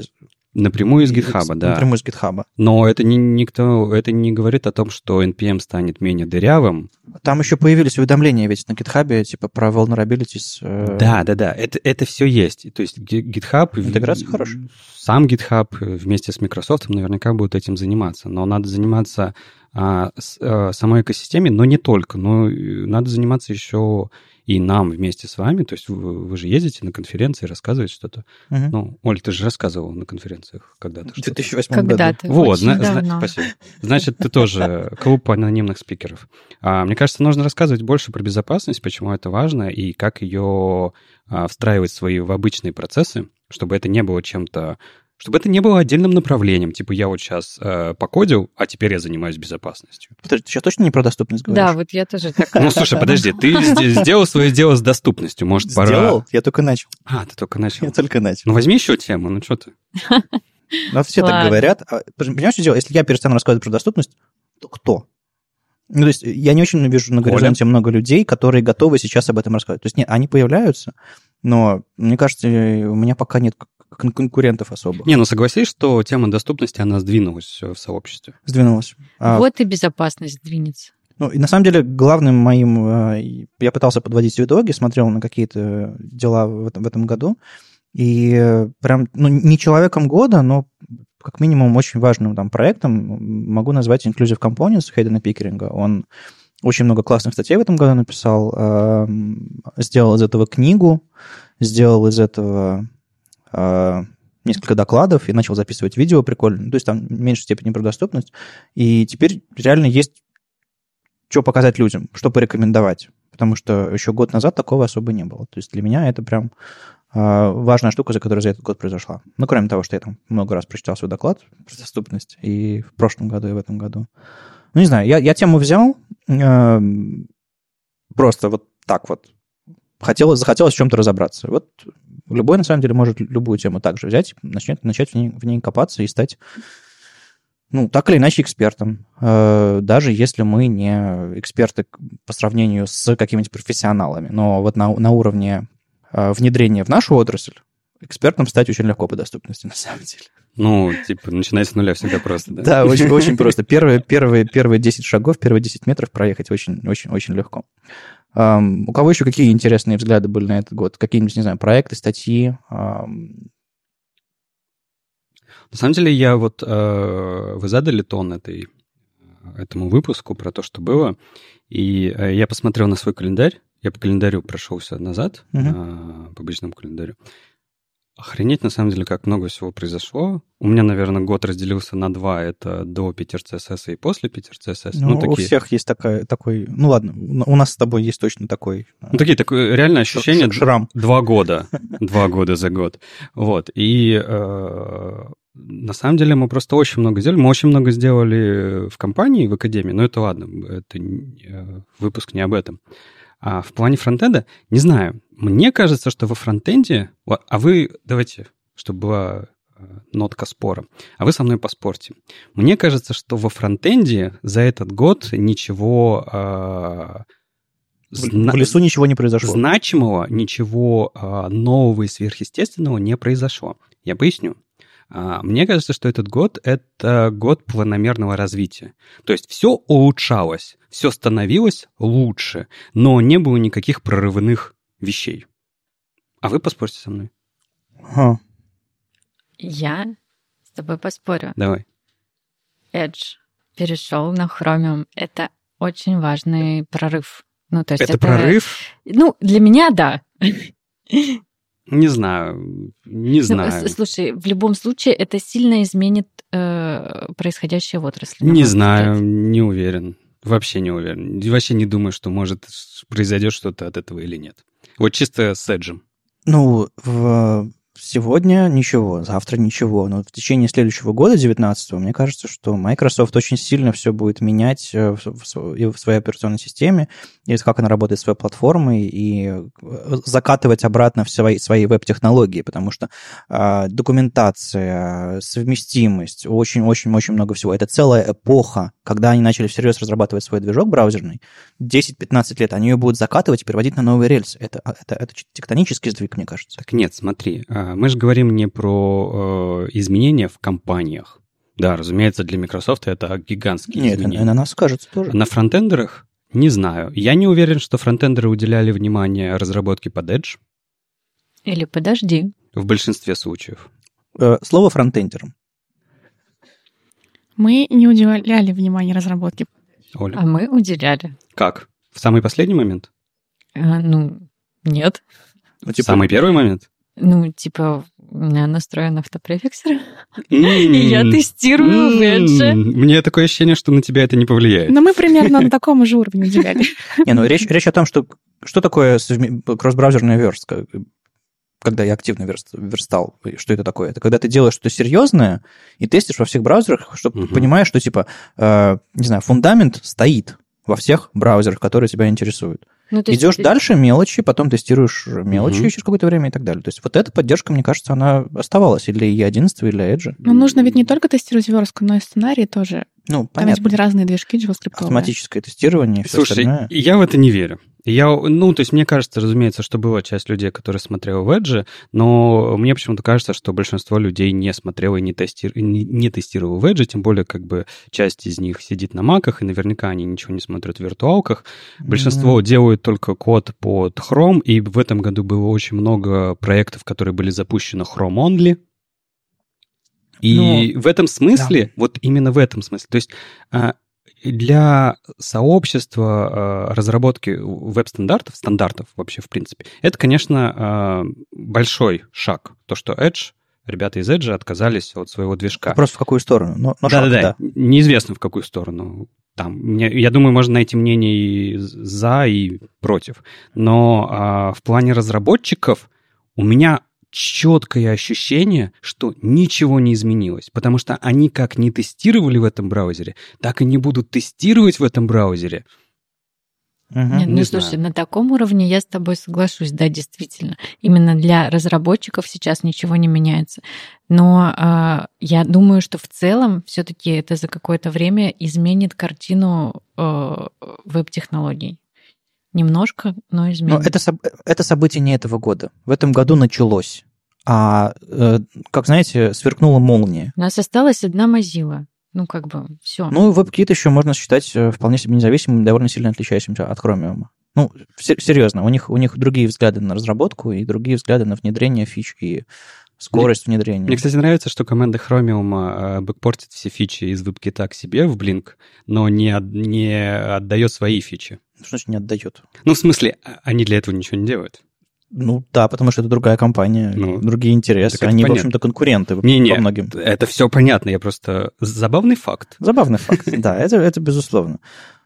Напрямую из GitHub, да. Напрямую из GitHub. Но это не, никто, это не говорит о том, что NPM станет менее дырявым. Там еще появились уведомления ведь на GitHub, типа про vulnerabilities. э, Да, да, да, это, это все есть. То есть Gi- GitHub... Интеграция хорошая. Сам GitHub вместе с Microsoft наверняка будет этим заниматься. Но надо заниматься а, с- а, самой экосистеме, но не только. Но э, надо заниматься еще и нам вместе с вами, то есть вы, вы же ездите на конференции, рассказываете что-то. Мгм. Ну, Оль, ты же рассказывал на конференциях когда-то В что-то. 2008 году. Когда-то. Вот, очень зна- зна- спасибо. Значит, ты тоже клуб анонимных спикеров. А, мне кажется, нужно рассказывать больше про безопасность, почему это важно, и как ее а, встраивать в свои в обычные процессы, чтобы это не было чем-то чтобы это не было отдельным направлением. Типа я вот сейчас покодил, а теперь я занимаюсь безопасностью. Подожди, ты сейчас точно не про доступность говоришь? Да, вот я тоже так. Ну, слушай, подожди, ты сде- сделал свое дело с доступностью. Может, пора... Сделал? Я только начал. А, ты только начал. Я только начал. Ну, возьми еще тему, ну что ты? Ну, все так говорят. А, Понимаешь, что дело? Если я перестану рассказывать про доступность, то кто? Ну, то есть я не очень вижу на Оля? горизонте много людей, которые готовы сейчас об этом рассказывать. То есть нет, они появляются, но мне кажется, у меня пока нет кон- конкурентов особо. Не, ну согласись, что тема доступности, она сдвинулась э, в сообществе. Сдвинулась. А, Вот и безопасность двинется. Ну, и на самом деле главным моим... э, Я пытался подводить итоги, смотрел на какие-то дела в этом, в этом году, и э, прям, ну, не человеком года, но как минимум очень важным там проектом могу назвать Inclusive Components Хейдена Пикеринга. Он очень много классных статей в этом году написал, эм, сделал из этого книгу, сделал из этого несколько докладов и начал записывать видео прикольно. Ну, То есть там в меньшей степени про доступность. И теперь реально есть что показать людям, что порекомендовать. Потому что еще год назад такого особо не было. То есть для меня это прям а, важная штука, за которая за этот год произошла. Ну, кроме того, что я там много раз прочитал свой доклад про доступность и в прошлом году, и в этом году. Ну, не знаю, я, я тему взял, эм, просто вот так вот. Хотелось, захотелось в чем-то разобраться. Вот любой, на самом деле, может любую тему также взять, начать, начать в, ней, в ней копаться и стать, ну, так или иначе, экспертом. Э, даже если мы не эксперты по сравнению с какими-нибудь профессионалами. Но вот на, на уровне э, внедрения в нашу отрасль экспертом стать очень легко по доступности, на самом деле. Ну, типа, начинать с нуля всегда просто, да? Да, очень, очень просто. Первые, первые, первые 10 шагов, первые 10 метров проехать очень, очень, очень легко. Ам, у кого еще какие интересные взгляды были на этот год? Какие-нибудь, не знаю, проекты, статьи? Ам, На самом деле, я вот... э, вы задали тон этой, этому выпуску про то, что было, и э, я посмотрел на свой календарь, я по календарю прошелся назад, Мгм. э, по обычному календарю. Охренеть, на самом деле, как много всего произошло. У меня, наверное, год разделился на два. Это до Питер ЦСС и после Питер ЦСС. ну, у такие, всех есть такая, такой... Ну, ладно, у у нас с тобой есть точно такой... ну, такие такое реальное ощущение... Шрам. Два года. Два года за год. Вот. И э, на самом деле мы просто очень много сделали. Мы очень много сделали в компании, в академии, но это ладно, это э, выпуск не об этом. А в плане фронтенда, не знаю, мне кажется, что во фронтенде... А вы, давайте, чтобы была э, нотка спора. А вы со мной поспорьте. Мне кажется, что во фронтенде за этот год ничего... э, зна- в лесу ничего не произошло. Значимого ничего а, нового и сверхъестественного не произошло. Я поясню. А, Мне кажется, что этот год — это год планомерного развития. То есть все улучшалось, все становилось лучше, но не было никаких прорывных вещей. А вы поспорьте со мной. Ага. Я с тобой поспорю. Давай. Edge перешел на Chromium. Это очень важный прорыв. Ну, то есть Это прорыв? Ну, для меня да. Не знаю, не Ну, знаю. с- слушай, в любом случае это сильно изменит э, происходящее в отрасли. Не знаю, взгляд. не уверен. Вообще не уверен. Вообще не думаю, что может произойдет что-то от этого или нет. Вот чисто с Эджем. Ну, в- сегодня ничего, завтра ничего, но в течение следующего года, 19 мне кажется, что Microsoft очень сильно все будет менять э, в, своей операционной системе, и как она работает своей платформой, и э, закатывать обратно в свои, свои веб-технологии, потому что э, документация, совместимость, очень-очень-очень много всего. Это целая эпоха, когда они начали всерьез разрабатывать свой движок браузерный, 10-15 лет, они ее будут закатывать и переводить на новые рельсы. Это, это, это тектонический сдвиг, мне кажется. Так нет, смотри, а, мы же говорим не про э, изменения в компаниях. Да, разумеется, для Microsoft это гигантские Нет, изменения. на нас кажется тоже. На фронтендерах не знаю. Я не уверен, что фронтендеры уделяли внимание разработке под Edge Или подожди. в большинстве случаев. Э, Слово фронтендером. Мы не уделяли внимания разработке. Оля, А мы уделяли. как? В самый последний момент? А, ну, нет. Ну, типа, Самый первый момент? Ну, типа, у меня настроен автопрефиксер, и И я тестирую Edge. Мне такое ощущение, что на тебя это не повлияет. Но мы примерно на таком же уровне уделяли. Не, ну речь, речь о том, что что такое кросс-браузерная верстка, когда я активно верст- верстал, что это такое? Это когда ты делаешь что-то серьезное и тестишь во всех браузерах, чтобы Мгм. понимаешь, что типа, э, не знаю, фундамент стоит во всех браузерах, которые тебя интересуют. Ну, Идешь ты- дальше, мелочи, потом тестируешь мелочи Мгм. через какое-то время и так далее. То есть вот эта поддержка, мне кажется, она оставалась и для E11, и для Edge. Но нужно ведь не только тестировать верстку, но и сценарии тоже. Ну, Там ведь понятно. были разные движки JavaScript. Автоматическое тестирование и все Слушай, остальное. я в это не верю. Я, ну, то есть мне кажется, разумеется, что была часть людей, которые смотрели в Edge, но мне почему-то кажется, что большинство людей не смотрело и не, тести... не, не тестировало в Edge, тем более как бы часть из них сидит на маках, и наверняка они ничего не смотрят в виртуалках. Большинство делают только код под Chrome, и в этом году было очень много проектов, которые были запущены Chrome Only. И в этом смысле, вот именно в этом смысле, то есть а, для сообщества а, разработки веб-стандартов, стандартов вообще в принципе, это, конечно, а, большой шаг. То, что Edge, ребята из Edge отказались от своего движка. Вопрос в какую сторону? Но, но шаг, Да-да-да, неизвестно в какую сторону. Там, я думаю, можно найти мнение и за, и против. Но а, в плане разработчиков у меня четкое ощущение, что ничего не изменилось, потому что они как не тестировали в этом браузере, так и не будут тестировать в этом браузере. Мгм. Нет, ну Не слушай, знаю. на таком уровне я с тобой соглашусь, да, действительно. Именно для разработчиков сейчас ничего не меняется. Но а, я думаю, что в целом все-таки это за какое-то время изменит картину э, веб-технологий. Немножко, но Но изменит. это, это событие не этого года. В этом году началось. А, э, как знаете, сверкнула молния. У нас осталась одна Mozilla. Ну, как бы, все. Ну, WebKit еще можно считать э, вполне себе независимым, довольно сильно отличающимся от Chromium. Ну, се- серьезно, у них, у них другие взгляды на разработку и другие взгляды на внедрение фич и скорость внедрения. Мне, кстати, нравится, что команда Chromium а, бэкпортит все фичи из WebKit к себе в Blink, но не, от- не отдает свои фичи. Что значит не отдает? Ну, в смысле, а- они для этого ничего не делают. Ну да, потому что это другая компания, Ну, другие интересы. Они, в понятно. общем-то, конкуренты во- Не-не, во многим. это все понятно, я просто... Забавный факт. Забавный факт, да, это, это безусловно.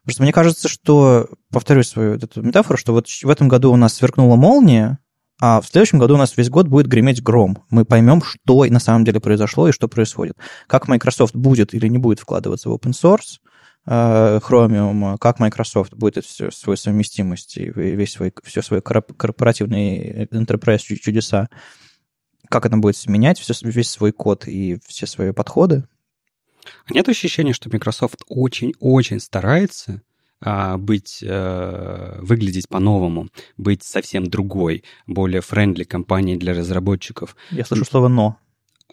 Просто мне кажется, что, повторюсь свою эту метафору, что вот в этом году у нас сверкнула молния, а в следующем году у нас весь год будет греметь гром. Мы поймем, что на самом деле произошло и что происходит. Как Microsoft будет или не будет вкладываться в open source, э, Chromium, как Microsoft будет всю свою совместимость и весь свой, все свои корп- корпоративные enterprise чу- чудеса, как это будет менять все, весь свой код и все свои подходы. Нет ощущения, что Microsoft очень-очень старается быть, э, выглядеть по-новому, быть совсем другой, более френдли компанией для разработчиков. Я слышу слово «но».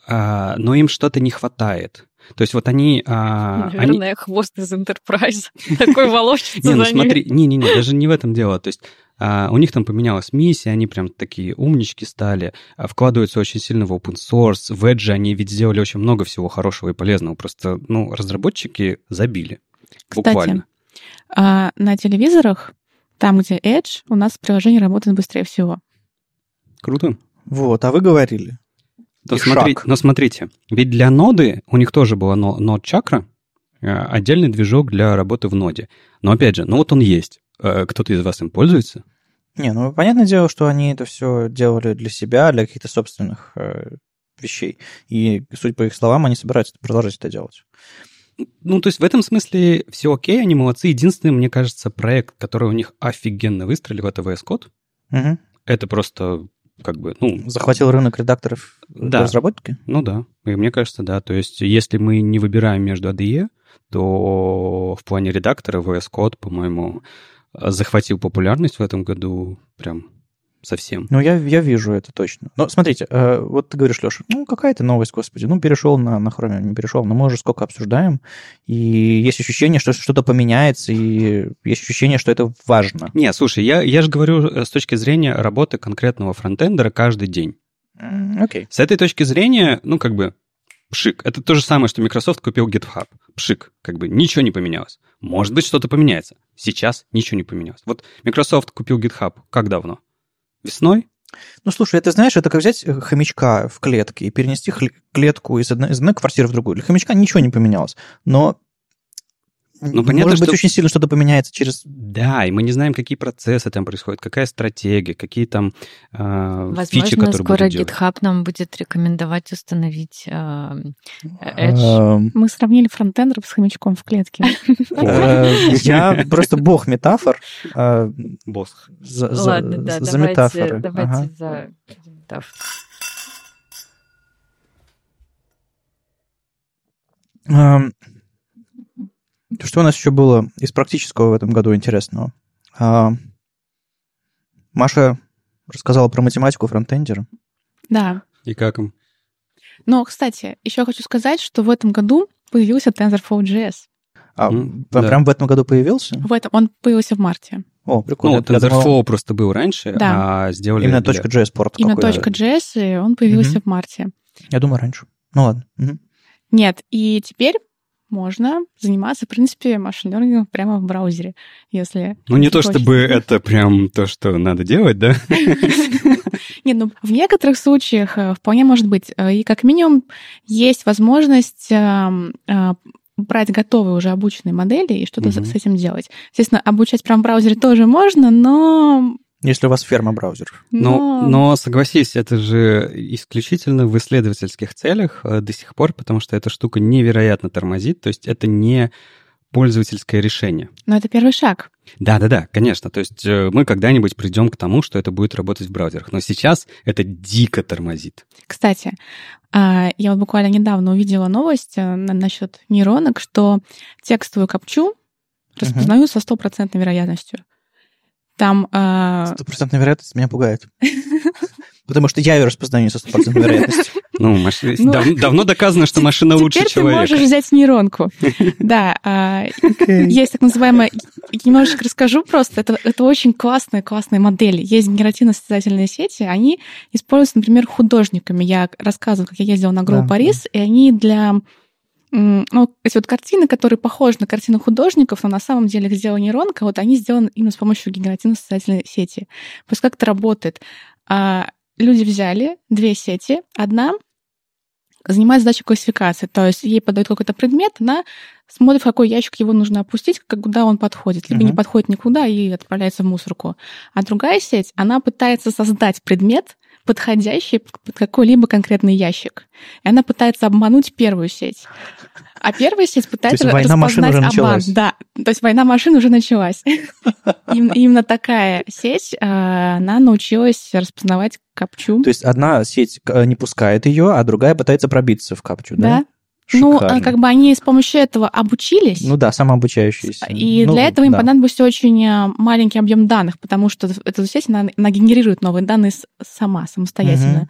А, но им что-то не хватает. То есть вот они... а, они- Наверное, хвост из Enterprise. Такой волочится Не, ну смотри, не-не-не, даже не в этом дело. То есть а, у них там поменялась миссия, они прям такие умнички стали, а, вкладываются очень сильно в open source, в Edge они ведь сделали очень много всего хорошего и полезного, просто, ну, разработчики забили. Кстати, Буквально. А на телевизорах, там, где Edge, у нас приложение работает быстрее всего. Круто. Вот, а вы говорили. Но, И смотри- но смотрите, ведь для ноды у них тоже была но- нод чакра, э, отдельный движок для работы в ноде. Но опять же, ну вот он есть. Э, Кто-то из вас им пользуется? Не, ну, понятное дело, что они это все делали для себя, для каких-то собственных э, вещей. И, судя по их словам, они собираются продолжать это делать. Ну, то есть в этом смысле все окей, они молодцы. Единственный, мне кажется, проект, который у них офигенно выстрелил, это VS Code. Мгм. Это просто как бы, ну, Захватил рынок редакторов для Да. разработки? ну да. И мне кажется, да. То есть если мы не выбираем между ADE, то в плане редактора VS Code, по-моему, захватил популярность в этом году прям совсем. Ну, я, я вижу это точно. Но смотрите, э, вот ты говоришь, Леша, ну, какая-то новость, господи, ну, перешел на, на Chromium, не перешел, но мы уже сколько обсуждаем, и есть ощущение, что что-то поменяется, и есть ощущение, что это важно. Не, слушай, я, я же говорю э, с точки зрения работы конкретного фронтендера каждый день. Окей. С этой точки зрения, ну, как бы, Пшик. Это то же самое, что Microsoft купил GitHub. Пшик. Как бы ничего не поменялось. Может быть, что-то поменяется. Сейчас ничего не поменялось. Вот Microsoft купил GitHub как давно? Весной? Ну, слушай, это, знаешь, это как взять э, хомячка в клетке и перенести клетку из одной, из одной квартиры в другую. Для хомячка ничего не поменялось. Но ну, понятно, Может быть, что... очень сильно что-то поменяется через... Да, и мы не знаем, какие процессы там происходят, какая стратегия, какие там э, Возможно, фичи, которые скоро будут GitHub нам будет рекомендовать установить э, Edge. Эм. Мы сравнили фронтендеров с хомячком в клетке. Я просто бог метафор. Бог. Ладно, да, за метафоры. Давайте за метафоры. Что у нас еще было из практического в этом году интересного? А, Маша рассказала про математику фронтендера. Да. И как им? Но, кстати, еще хочу сказать, что в этом году появился TensorFlow.js. А, mm, да. прям в этом году появился? В этом, он появился в марте. О, прикольно. Ну, TensorFlow думал... просто был раньше, да. а сделали... Именно для... .js порт Именно .js, и он появился mm-hmm. в марте. Я думаю, раньше. Ну ладно. Угу. Нет, и теперь можно заниматься, в принципе, машин-лернингом прямо в браузере, если... Ну, не то чтобы это прям то, что надо делать, да? Нет, ну, в некоторых случаях э, вполне может быть. Э, и как минимум есть возможность эм, э, брать готовые уже обученные модели и что-то с этим делать. Естественно, обучать прямо в браузере тоже можно, но если у вас ферма-браузер. Но... но, но согласись, это же исключительно в исследовательских целях э, до сих пор, потому что эта штука невероятно тормозит, то есть это не пользовательское решение. Но это первый шаг. Да-да-да, конечно. То есть э, мы когда-нибудь придем к тому, что это будет работать в браузерах. Но сейчас это дико тормозит. Кстати, а, я вот буквально недавно увидела новость э, насчет нейронок, что текстовую капчу распознают со стопроцентной вероятностью. Там... А, стопроцентная вероятность меня пугает. Потому что я ее распознаю не со стопроцентной вероятностью. Ну, маш... ну, дав... давно доказано, что машина лучше теперь человека. Теперь ты можешь взять нейронку. Да. Okay. Есть так называемая... Немножечко расскажу просто. Это, это очень классная, классная модель. Есть генеративно-состязательные сети. Они используются, например, художниками. Я рассказывала, как я ездила на Гроу Парис, и они для ну, эти вот картины, которые похожи на картины художников, но на самом деле их сделала нейронка, вот они сделаны именно с помощью генеративно-состязательной сети. Просто как это работает? А, люди взяли две сети, одна занимает задачу классификации, то есть ей подают какой-то предмет, она смотрит, в какой ящик его нужно опустить, куда он подходит, либо uh-huh. не подходит никуда и отправляется в мусорку. А другая сеть, она пытается создать предмет, подходящий под какой-либо конкретный ящик. И она пытается обмануть первую сеть. А первая сеть пытается то есть война машин уже началась. Да, то есть война машин уже началась. Именно такая сеть, а, она научилась распознавать капчу. То есть одна сеть э, не пускает ее, а другая пытается пробиться в капчу, да? Да, ну, а, как бы они с помощью этого обучились. Ну да, самообучающиеся. И ну, для этого им да. понадобился очень э, маленький объем данных, потому что эта сеть, она, она генерирует новые данные сама, самостоятельно. Угу.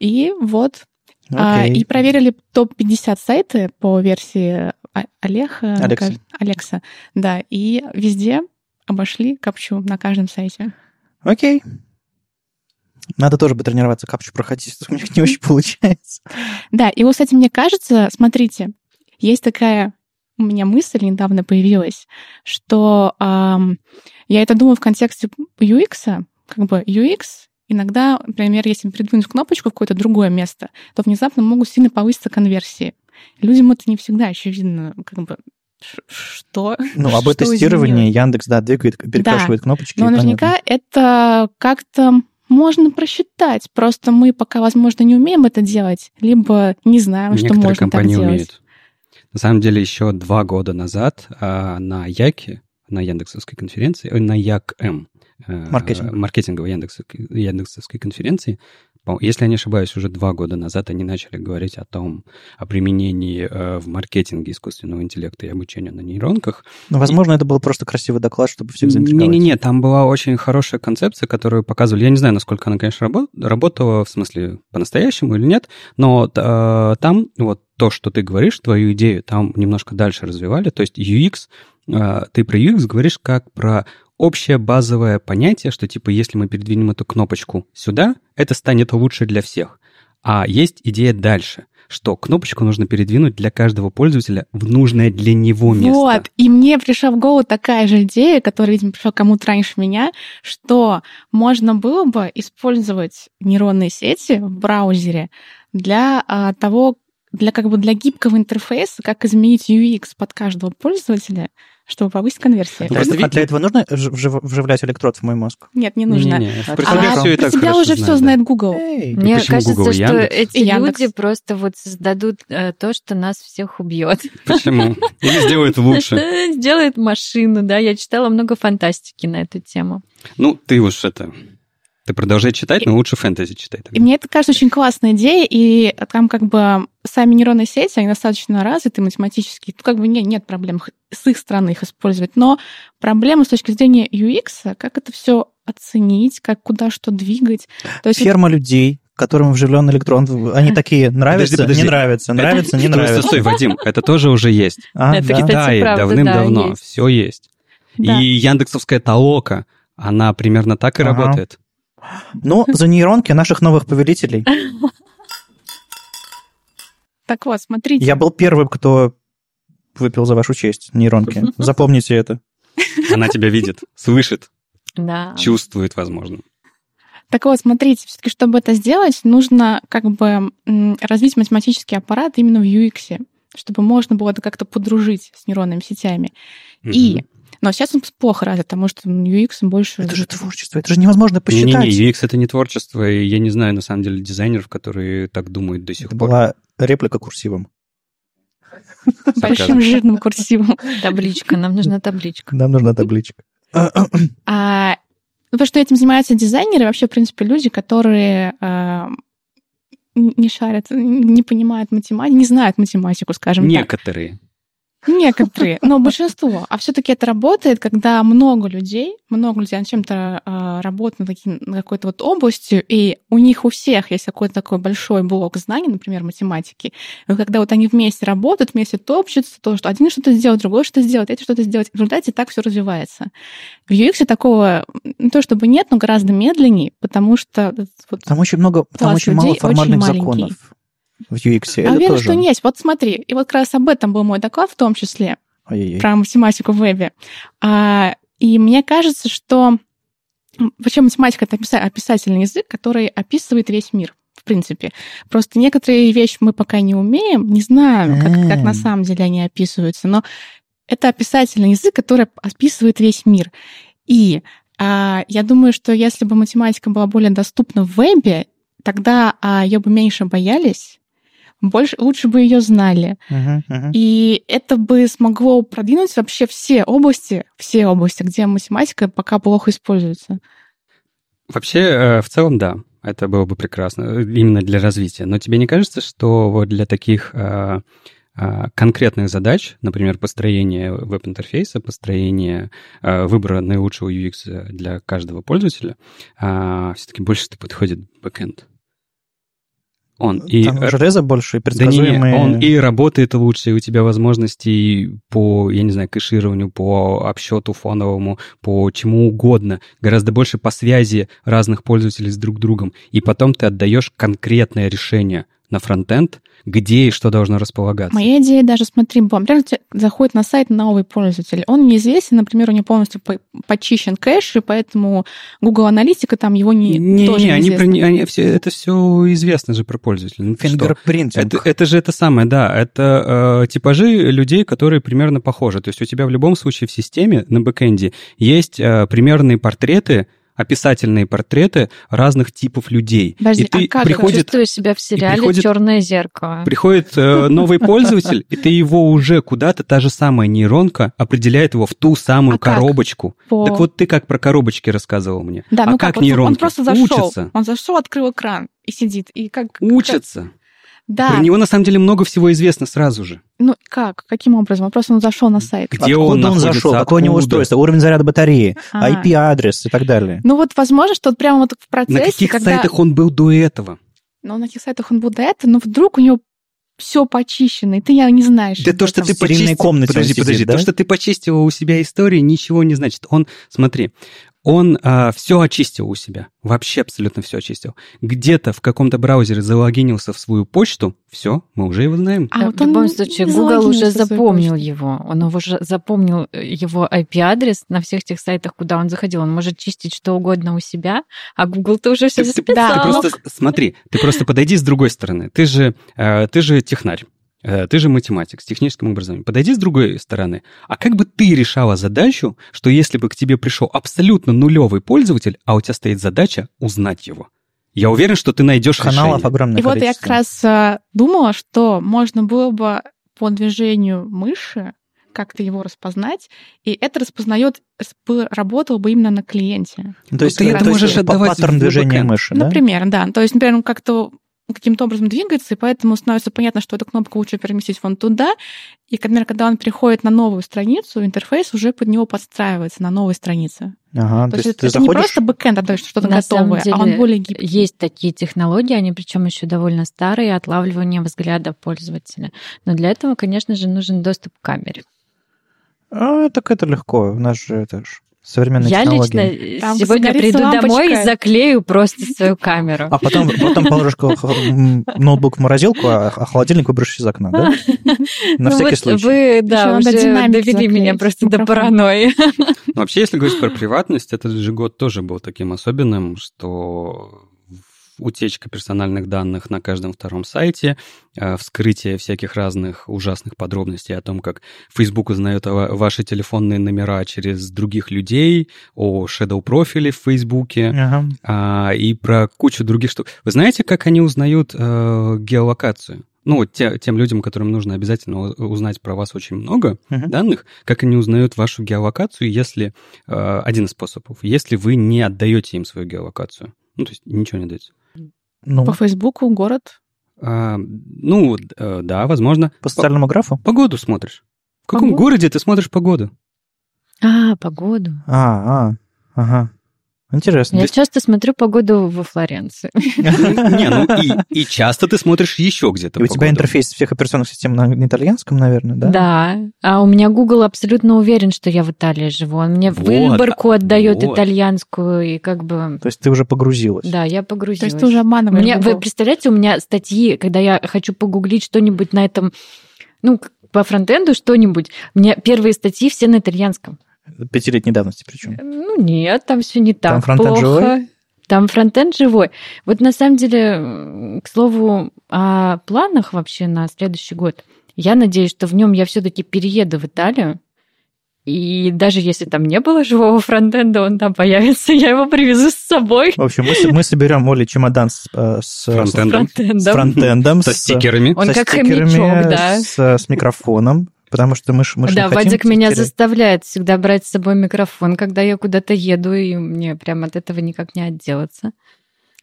И вот. Okay. А, и проверили топ-50 сайты по версии Олега. Алекса. Алекса. Да, и везде обошли капчу на каждом сайте. Окей. Okay. Надо тоже потренироваться, капчу проходить, у меня не очень получается. Да, и вот, кстати, мне кажется, смотрите, есть такая у меня мысль недавно появилась, что эм, я это думаю в контексте UX, как бы UX иногда, например, если придвинуть кнопочку в какое-то другое место, то внезапно могут сильно повыситься конверсии. Людям это не всегда очевидно, как бы что? Ну, об тестировании Яндекс, да, двигает, перекрашивает да, кнопочки. Но наверняка это как-то можно просчитать. Просто мы пока, возможно, не умеем это делать, либо не знаем, Некоторые что можно компании так делать. Умеют. На самом деле, еще два года назад а, на Яке, на Яндексовской конференции, на Як-М, э, Маркетинг. маркетинговой Яндексовской, Яндексовской конференции, если я не ошибаюсь, уже два года назад они начали говорить о том, о применении э, в маркетинге искусственного интеллекта и обучения на нейронках. Ну, возможно, и... это был просто красивый доклад, чтобы всех заинтриговать. Не-не-не, там была очень хорошая концепция, которую показывали. Я не знаю, насколько она, конечно, работ... работала, в смысле, по-настоящему или нет, но э, там вот то, что ты говоришь, твою идею, там немножко дальше развивали. То есть UX, ты про UX говоришь как про общее базовое понятие, что типа если мы передвинем эту кнопочку сюда, это станет лучше для всех. А есть идея дальше, что кнопочку нужно передвинуть для каждого пользователя в нужное для него место. Вот, и мне пришла в голову такая же идея, которая, видимо, пришла кому-то раньше меня, что можно было бы использовать нейронные сети в браузере для а, того, для как бы для гибкого интерфейса, как изменить UX под каждого пользователя, чтобы повысить конверсию. Ну, просто а для этого нужно вжив- вживлять электрод в мой мозг? Нет, не нужно. А про тебя а, и про тебя уже все знают, да. знает Google. Эй, Мне кажется, Google, что Яндекс? эти Яндекс. люди просто вот создадут э, то, что нас всех убьет. Почему? Или сделают лучше. Сделает машину, да. Я читала много фантастики на эту тему. Ну, ты уж это... Ты продолжай читать, но лучше фэнтези читай. И тогда. мне это кажется очень классной идеей, и там как бы сами нейронные сети, они достаточно развиты математически, тут как бы не, нет проблем с их стороны их использовать, но проблема с точки зрения UX, как это все оценить, как куда что двигать. То есть Ферма людей, которым вживлен электрон, они такие, нравится, подожди. не нравится, нравится, не Стой, стой, нравится. стой, Вадим, это тоже уже есть. А, Это да? китай- Кстати, Китае правда, давным-давно да, все есть. да. И Яндексовская толока, она примерно так и Ага. работает. Ну, за нейронки наших новых повелителей. Так вот, смотрите. Я был первым, кто выпил за вашу честь нейронки. Запомните это. Она тебя видит, слышит, Да. чувствует, возможно. Так вот, смотрите, все-таки, чтобы это сделать, нужно как бы развить математический аппарат именно в UX, чтобы можно было это как-то подружить с нейронными сетями. И, Мгм. Но сейчас он плохо развит, потому что UX больше... Это же творчество, это же невозможно Не-не-не, посчитать. UX это не творчество, и я не знаю, на самом деле, дизайнеров, которые так думают до сих Это пор. была реплика курсивом. большим жирным курсивом. Табличка, нам нужна табличка. Нам нужна табличка. А, ну, потому что этим занимаются дизайнеры, вообще, в принципе, люди, которые а, не шарят, не понимают математику, не знают математику, скажем так. Некоторые. Некоторые, но большинство. А все-таки это работает, когда много людей, много людей над чем-то а, работают над какой-то вот областью, и у них у всех есть какой-то такой большой блок знаний, например, математики. И когда вот они вместе работают, вместе топчутся, то, что один что-то сделает, другой что-то сделает, третий что-то сделать, в результате так все развивается. В UX такого не то чтобы нет, но гораздо медленнее, потому что вот Там очень много, там очень мало очень формальных маленький. законов в UX. а Это уверена, тоже. что есть. Вот смотри, и вот как раз об этом был мой доклад в том числе. Ой-ой-ой. про математику в вебе. А, и мне кажется, что вообще математика это описа- описательный язык, который описывает весь мир. В принципе. Просто некоторые вещи мы пока не умеем, не знаем, как, как на самом деле они описываются, но это описательный язык, который описывает весь мир. И а, я думаю, что если бы математика была более доступна в вебе, тогда а, ее бы меньше боялись, больше, лучше бы ее знали. Мгм, мгм. И это бы смогло продвинуть вообще все области, все области, где математика пока плохо используется. Вообще, э, в целом, да, это было бы прекрасно, э, именно для развития. Но тебе не кажется, что вот для таких э, конкретных задач, например, построение веб-интерфейса, построение выбора наилучшего UX для каждого пользователя, все-таки больше подходит бэкэнд? Он и Там железо больше, и да не, предсказуемые... он и работает лучше, и у тебя возможности по, я не знаю, кэшированию, по обсчету фоновому, по чему угодно, гораздо больше по связи разных пользователей с друг другом. И потом ты отдаешь конкретное решение на фронтенд, где и что должно располагаться. Моя идея даже, смотри, например, заходит на сайт новый пользователь, он неизвестен, например, у него полностью по- почищен кэш, и поэтому Google Аналитика там его не, Не, тоже не, они, не- они все, это все известно же про пользователя. Ну. Это, это же это самое, да. Это э, типажи людей, которые примерно похожи. То есть у тебя в любом случае в системе на бэкэнде есть э, примерные портреты, описательные портреты разных типов людей. Подожди, и ты а как приходит, Чувствую себя в сериале приходит- Черное зеркало. приходит э, новый пользователь, и ты его уже куда-то, та же самая нейронка определяет его в ту самую А как? коробочку. По- Так вот ты как про коробочки рассказывал мне. Да, а ну как, Он- нейронки? Он просто зашел, Учатся. он зашел, открыл экран и сидит. И как... Учатся. Да, Про него на самом деле много всего известно сразу же. ну как? Каким образом? Он просто он зашел на сайт. Где Откуда он он, находится, зашел, какое у него устройство, уровень заряда батареи, А. IP-адрес и так далее. Ну вот, возможно, что вот прямо вот в процессе, На каких когда... сайтах он был до этого? Ну, на каких сайтах он был до этого, но вдруг у него все почищено, и ты я не знаешь. Да то, что ты почистил... комнате Подожди, сидит, подожди. да? То, что ты почистил у себя истории, ничего не значит. Он, смотри, он а, все очистил у себя. Вообще абсолютно все очистил. Где-то в каком-то браузере залогинился в свою почту. Все, мы уже его знаем. А вот в любом случае, Google уже запомнил его. Он уже запомнил э, его IP-адрес на всех тех сайтах, куда он заходил. Он может чистить что угодно у себя, а Google-то уже все записал. Ты, ты просто смотри, ты просто подойди с другой стороны. Ты же, э, ты же технарь. Э, ты же математик с техническим образованием. Подойди с другой стороны. А как бы ты решала задачу, что если бы к тебе пришел абсолютно нулевый пользователь, а у тебя стоит задача узнать его? Я уверен, что ты найдешь Каналов решение. огромное И вот я как раз а, думала, что можно было бы по движению мыши как-то его распознать, и это распознает, работало бы именно на клиенте. Ну, то есть ты это можешь отдавать паттерн движения мыши, да? Например, да. То есть, например, как-то каким-то образом двигается, и поэтому становится понятно, что эту кнопку лучше переместить вон туда. И, например, когда он переходит на новую страницу, интерфейс уже под него подстраивается на новой странице. Ага, то, то есть это, это заходишь... не просто бэкэнд, а что-то на готовое, деле, а он более гибкий. Есть такие технологии, они причем еще довольно старые, отлавливание взгляда пользователя. Но для этого, конечно же, нужен доступ к камере. А, так это легко. У нас же это же современные я технологии. Я лично Там сегодня приду лампочка. домой и заклею просто свою камеру. А потом, потом положишь ноутбук в морозилку, а, а холодильник выбросишь из окна, да? На ну всякий случай. Вы, да, уже довели меня просто до паранойи. Ну, вообще, если говорить про приватность, этот же год тоже был таким особенным, что утечка персональных данных на каждом втором сайте, э, вскрытие всяких разных ужасных подробностей о том, как Facebook узнает ваши телефонные номера через других людей, о shadow-профиле в Facebook ага. А, и про кучу других штук. Вы знаете, как они узнают э, геолокацию? ну, те, тем людям, которым нужно обязательно узнать про вас очень много uh-huh. данных, как они узнают вашу геолокацию, если э, один из способов, если вы не отдаете им свою геолокацию. Ну, то есть ничего не даете. Ну. По Фейсбуку город? А, ну, э, да, возможно. По социальному графу? Погоду смотришь. В каком погоду? городе ты смотришь погоду? А, погоду. А, а, ага. Интересно. Я часто смотрю погоду во Флоренции. Не, ну и, часто ты смотришь еще где-то у тебя интерфейс всех операционных систем на, итальянском, наверное, да? Да. А у меня Google абсолютно уверен, что я в Италии живу. Он мне выборку отдает итальянскую и как бы... То есть ты уже погрузилась? Да, я погрузилась. То есть ты уже обманываешь Вы представляете, у меня статьи, когда я хочу погуглить что-нибудь на этом, ну, по фронтенду что-нибудь, у меня первые статьи все на итальянском. Пятилетней давности причем. Ну нет, там все не так там фронтенд плохо. Живой? Там фронтенд живой. Вот на самом деле, к слову, о планах вообще на следующий год. Я надеюсь, что в нем я все-таки перееду в Италию. И даже если там не было живого фронтенда, он там появится, я его привезу с собой. В общем, мы, мы соберем Оли чемодан с, э, с фронтендом, с, фронтендом, с, фронтендом, со стикерами, он со как стикерами, хомячок, да. с, с микрофоном. Потому что мы, мы Да, Вадик меня терять. заставляет всегда брать с собой микрофон, когда я куда-то еду, и мне прям от этого никак не отделаться.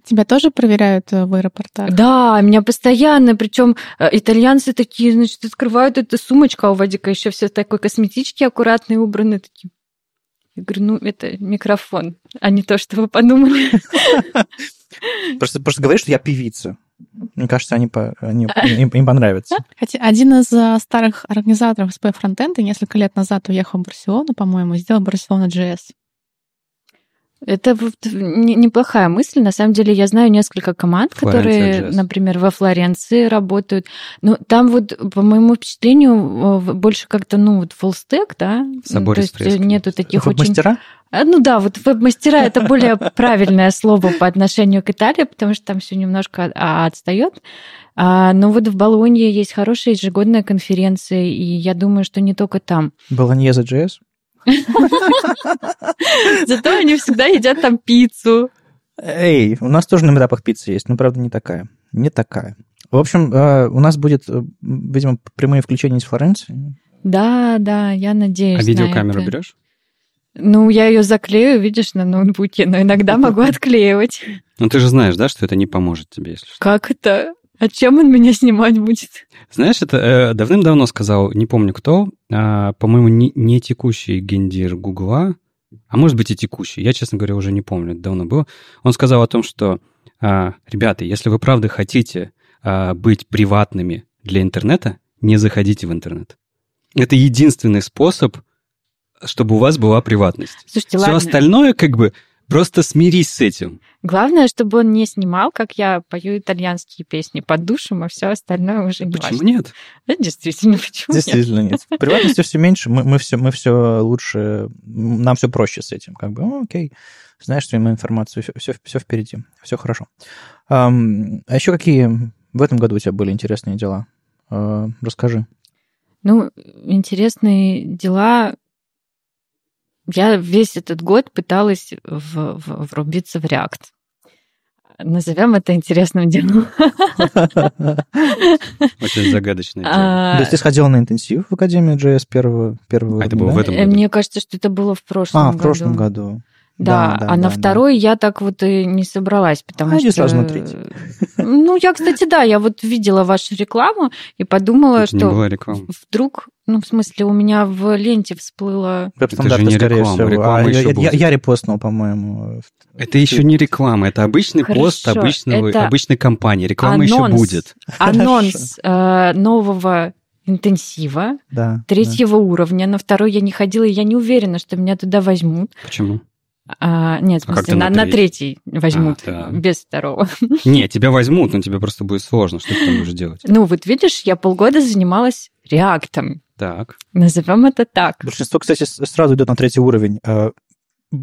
Тебя тоже проверяют э, в аэропортах? Да, меня постоянно, причем э, итальянцы такие, значит, открывают эту сумочку, а у Вадика еще все такой косметичке аккуратные, убраны такие. Я говорю, ну, это микрофон, а не то, что вы подумали. Просто, просто говоришь, что я певица. Мне кажется, они, по, они им, им понравится. Хотя один из э, старых организаторов SP Frontend несколько лет назад уехал в Барселону, по-моему, сделал Барселона JS. Это неплохая мысль. На самом деле я знаю несколько команд, Флоренция которые, например, во Флоренции работают. Но там вот, по моему впечатлению, больше как-то, ну, вот full stack, да? Собор То есть нету таких очень... Мастера? А, ну да, вот веб-мастера это более правильное слово по отношению к Италии, потому что там все немножко а, отстает. А, но вот в Болонье есть хорошая ежегодная конференция, и я думаю, что не только там. Болоньеза JS? Зато они всегда едят там пиццу. Эй, у нас тоже на этапах пицца есть, но, правда, не такая. Не такая. В общем, э, у нас будет, э, видимо, прямые включения из Флоренции. Да, да, я надеюсь. А видеокамеру берешь? Ну, я ее заклею, видишь, на ноутбуке, но иногда могу отклеивать. Ну, ты же знаешь, да, что это не поможет тебе, если что. Как это? А чем он меня снимать будет? Знаешь, это э, давным-давно сказал, не помню кто, э, по-моему, не, не текущий гендир Гугла, а может быть и текущий, я, честно говоря, уже не помню, это давно было. Он сказал о том, что, э, ребята, если вы правда хотите э, быть приватными для интернета, не заходите в интернет. Это единственный способ чтобы у вас была приватность. Слушайте, Все ладно. остальное, как бы, просто смирись с этим. Главное, чтобы он не снимал, как я пою итальянские песни под душем, а все остальное уже не Почему важно. нет? Да, действительно, почему нет? Действительно нет. Приватности все меньше, мы, мы, все, мы все лучше, нам все проще с этим. Как бы, «О, окей, знаешь свою информацию, все, все, все впереди, все хорошо. А еще какие в этом году у тебя были интересные дела? А, расскажи. Ну, интересные дела. Я весь этот год пыталась в- в- врубиться в React. Назовем это интересным делом. Очень загадочное дело. А, То есть ты сходила на интенсив в Академию JS первого, первого А это было в этом году? Мне кажется, что это было в прошлом А, году. в прошлом году. Да, Да, да, а на да, второй я так вот и не собралась, потому А что... сразу на третий. Ну, я, кстати, да, я вот видела вашу рекламу и подумала, Это не что была реклама. вдруг, ну, в смысле, у меня в ленте всплыло... Веб-стандарты, же не скорее реклама, всего. реклама А, еще я, я- будет. я репостнул, по-моему. Это еще не реклама, это обычный пост Хорошо, обычного, это обычной компании. Реклама еще анонс. будет. Анонс э, нового интенсива Да. третьего уровня. На второй я не ходила, и я не уверена, что меня туда возьмут. Почему? А, нет, в А смысле, ты на, на на третий возьмут, А, да. без второго. Не, тебя возьмут, но тебе просто будет сложно. Что ты там будешь делать? Ну, вот видишь, я полгода занималась реактом. Так. Назовем это так. Большинство, кстати, сразу идет на третий уровень. Э,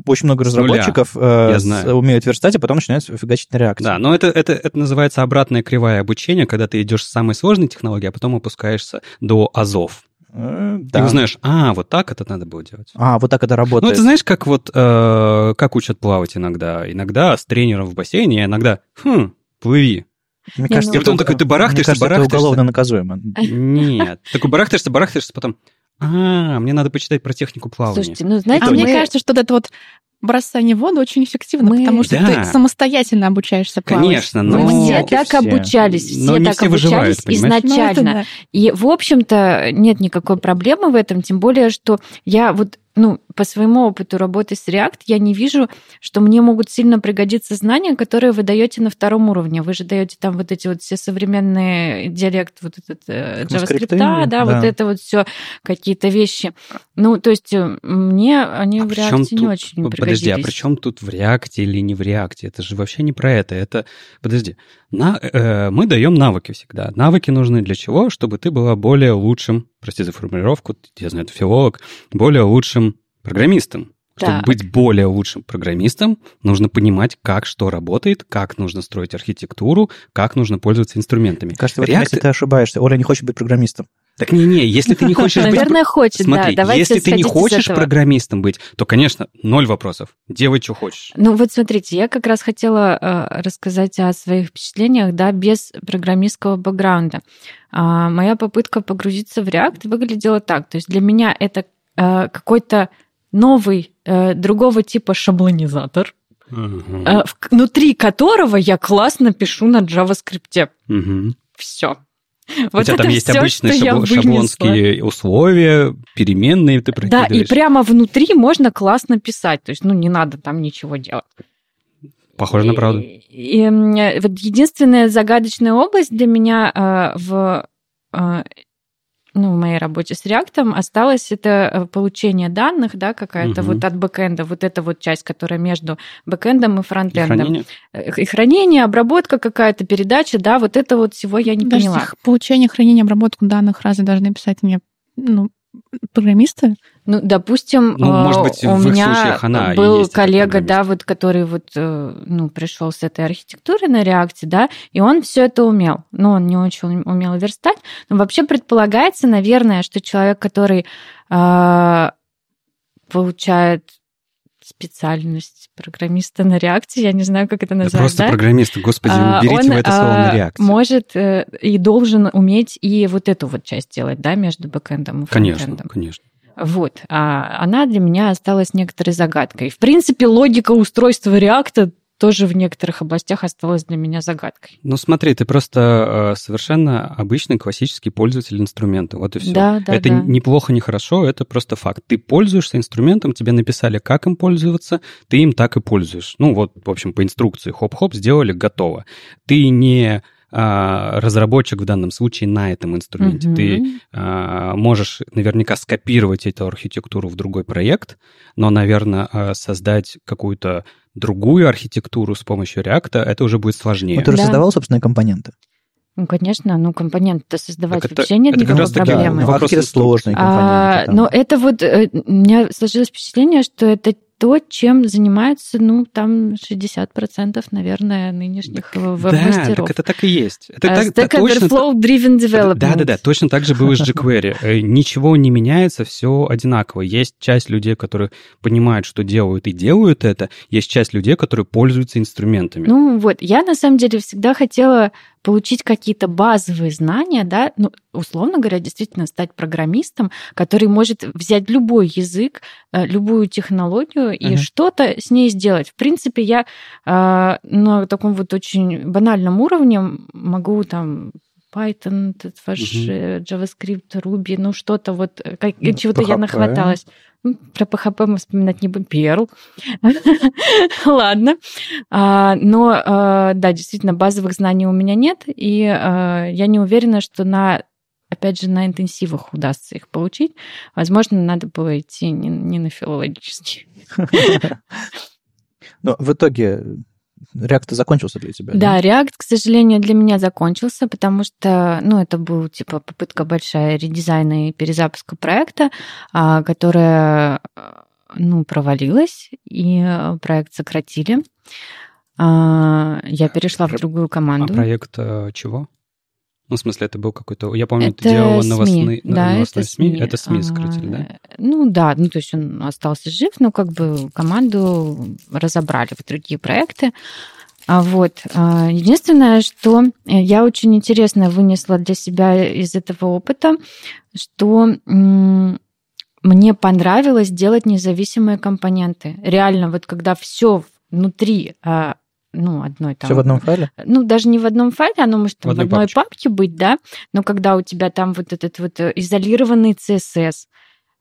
Очень много разработчиков э, Я с- знаю. умеют верстать, а потом начинают фигачить на реакции. Да, но это, это, это называется обратная кривая обучения, когда ты идешь с самой сложной технологии, а потом опускаешься до азов. Э, И да. узнаешь, а, вот так это надо было делать. А, вот так это Ну, работает. это знаешь, как вот, э, как учат плавать иногда. Иногда с тренером в бассейне, а иногда, хм, плыви. Мне Не, кажется, ну- И потом это- такой, ты барахтаешься, мне кажется, это барахтаешься. уголовно наказуемо. Нет. Такой барахтаешься, барахтаешься, потом, а, мне надо почитать про технику плавания. Слушайте, ну, знаете, А мы- мне кажется, что вот это вот бросание в воду очень эффективно, Мы- потому что Да. ты самостоятельно обучаешься плавать. Конечно, мы но... все всякие так все. обучались, все Но не так все выживают, обучались понимаешь? Ну, это изначально. да. И, в общем-то, нет никакой проблемы в этом, тем более, что я вот, ну, по своему опыту работы с React, я не вижу, что мне могут сильно пригодиться знания, которые вы даете на втором уровне. Вы же даете там вот эти вот все современные диалект, вот этот э, JavaScript, да, да. вот это вот все какие-то вещи. Ну, то есть э, мне они А в React не тут- очень Подожди, пригодились. а при чем тут в реакте или не в реакте? Это же вообще не про это. Это, подожди, на, э, мы даем навыки всегда. Навыки нужны для чего? Чтобы ты была более лучшим, прости за формулировку, я знаю, это филолог, более лучшим программистом. Чтобы Так. быть более лучшим программистом, нужно понимать, как что работает, как нужно строить архитектуру, как нужно пользоваться инструментами. Мне кажется, в этом React- месте ты ошибаешься. Оля не хочет быть программистом. Так не-не, если ты не хочешь быть... Наверное, хочет, Смотри, да. Давайте если ты не хочешь программистом быть, то, конечно, ноль вопросов. Делай, что хочешь. Ну вот смотрите, я как раз хотела э, рассказать о своих впечатлениях, да, без программистского бэкграунда. А, моя попытка погрузиться в React выглядела так. То есть для меня это э, какой-то новый, э, другого типа шаблонизатор, в- внутри которого я классно пишу на JavaScript. Мгм. Все. У тебя там есть всё, обычные вынесла. шаблонские условия, переменные ты Да, и прямо внутри можно классно писать. То есть, ну, не надо там ничего делать. Похоже на правду. И, и, вот единственная загадочная область для меня э, в, э, ну, в моей работе с React осталось это э, получение данных, да, какая-то Мгм. вот от бэкэнда, вот эта вот часть, которая между бэкэндом и И фронтендом. хранение? Э, И хранение, обработка какая-то, передача, да, вот это вот всего я не Даже поняла. получение, хранение, обработку данных разве должны писать мне ну, программисты? Ну, допустим, Ну, может э, быть, у меня она был коллега, программист. да, вот который вот, э, ну, пришел с этой архитектурой на реакте, да, и он все это умел. Ну, он не очень умел верстать, но вообще предполагается, наверное, что человек, который э, получает специальность программиста на реакте, я не знаю, как это Да назвать, просто да? программисты, господи, А, уберите он, это слово на реакции. Может э, и должен уметь и вот эту вот часть делать, да, между бэкэндом и Конечно, фронтендом. конечно. Вот. А она для меня осталась некоторой загадкой. В принципе, логика устройства реакта тоже в некоторых областях осталась для меня загадкой. Ну смотри, ты просто э, совершенно обычный классический пользователь инструмента. Вот и все. Да, да, это да. не плохо, не хорошо, это просто факт. Ты пользуешься инструментом, тебе написали, как им пользоваться, ты им так и пользуешь. Ну вот, в общем, по инструкции хоп-хоп сделали, готово. Ты не а, разработчик в данном случае на этом инструменте. Мгм. Ты а, можешь наверняка скопировать эту архитектуру в другой проект, но, наверное, а, создать какую-то другую архитектуру с помощью React, это уже будет сложнее. Ну, ты Да. создавал собственные компоненты. Ну, конечно, ну, компоненты создавать Так это- вообще нет это как никакой проблемы. вопрос какие-то инструкции. сложные А, но это вот, э, у меня сложилось впечатление, что это то, чем занимаются, ну, там 60%, наверное, нынешних Да, веб-мастеров. так это так и есть. Это А так- Stack точно Overflow Driven Development. Да, да, да, точно так же было с jQuery. Э, Ничего не меняется, все одинаково. Есть часть людей, которые понимают, что делают и делают это. Есть часть людей, которые пользуются инструментами. Ну вот, я на самом деле всегда хотела получить какие-то базовые знания, да, ну, условно говоря, действительно стать программистом, который может взять любой язык, э, любую технологию и Мгм. что-то с ней сделать. В принципе, я э, на таком вот очень банальном уровне могу там Python, этот ваш э, JavaScript, Ruby, ну что-то вот, э, как- Ну, чего-то я нахваталась. Ну, Про PHP мы вспоминать не будем. Perl. Ладно. А, Но, а, да, действительно, базовых знаний у меня нет, и а, я не уверена, что на опять же, на интенсивах удастся их получить. Возможно, надо было идти не, не на филологический. Но в итоге React закончился для тебя? Да, React, к сожалению, для меня закончился, потому что, ну, это был, типа, попытка большая редизайна и перезапуска проекта, а, которая, ну, провалилась, и э, проект сократили. А, Я перешла в другую А команду. проект э, чего? Ну, в смысле, это был какой-то... Я помню, ты Это делала СМИ, новостные, да, новостные это СМИ. Это СМИ сократили, да? А, Ну да, ну то есть он остался жив, но как бы команду разобрали в другие проекты. А вот а, единственное, что я очень интересно вынесла для себя из этого опыта, что мне понравилось делать независимые компоненты. Реально, вот когда все внутри ну, одной там... Все в одном файле? Ну, даже не в одном файле, оно может там, В в, одной папочке. папке быть, да, но когда у тебя там вот этот вот э, изолированный CSS,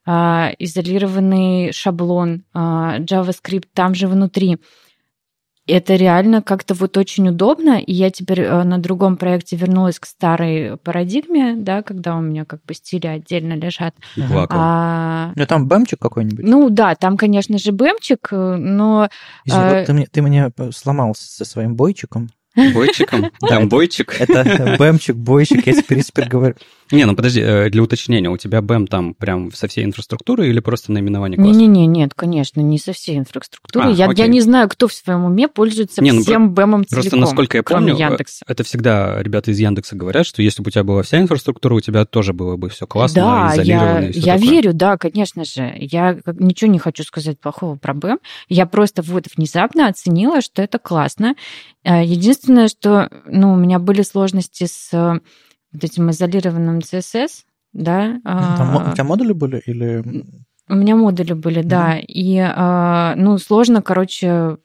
а, изолированный шаблон, а, JavaScript там же внутри, это реально как-то вот очень удобно, и я теперь э, на другом проекте вернулась к старой парадигме, да, когда у меня как бы стили отдельно лежат. Плакал. А, Ну, там бэмчик какой-нибудь? ну да, там, конечно же, бэмчик, э, но Извини, а- вот ты мне, ты меня сломал со своим бойчиком. Бойчиком? Там бойчик? Это бэмчик, бойчик, я теперь, теперь говорю. Не, ну подожди, э, для уточнения, у тебя BEM там прям со всей инфраструктурой или просто наименование класса? Не-не-не, нет, конечно, не со всей инфраструктурой. А, я, я не знаю, кто в своем уме пользуется Не, ну, всем бэмом целиком, Просто, насколько я помню, э, Яндекса. это всегда ребята из Яндекса говорят, что если бы у тебя была вся инфраструктура, у тебя тоже было бы все классно, да, изолировано я, и я такое. верю, да, конечно же. Я ничего не хочу сказать плохого про БЭМ. Я просто вот внезапно оценила, что это классно. Э, Единственное, что ну, у меня были сложности с э, вот этим изолированным CSS, да. Там мо- а, у тебя модули были или... У меня модули были, да. И, а, ну, сложно, короче,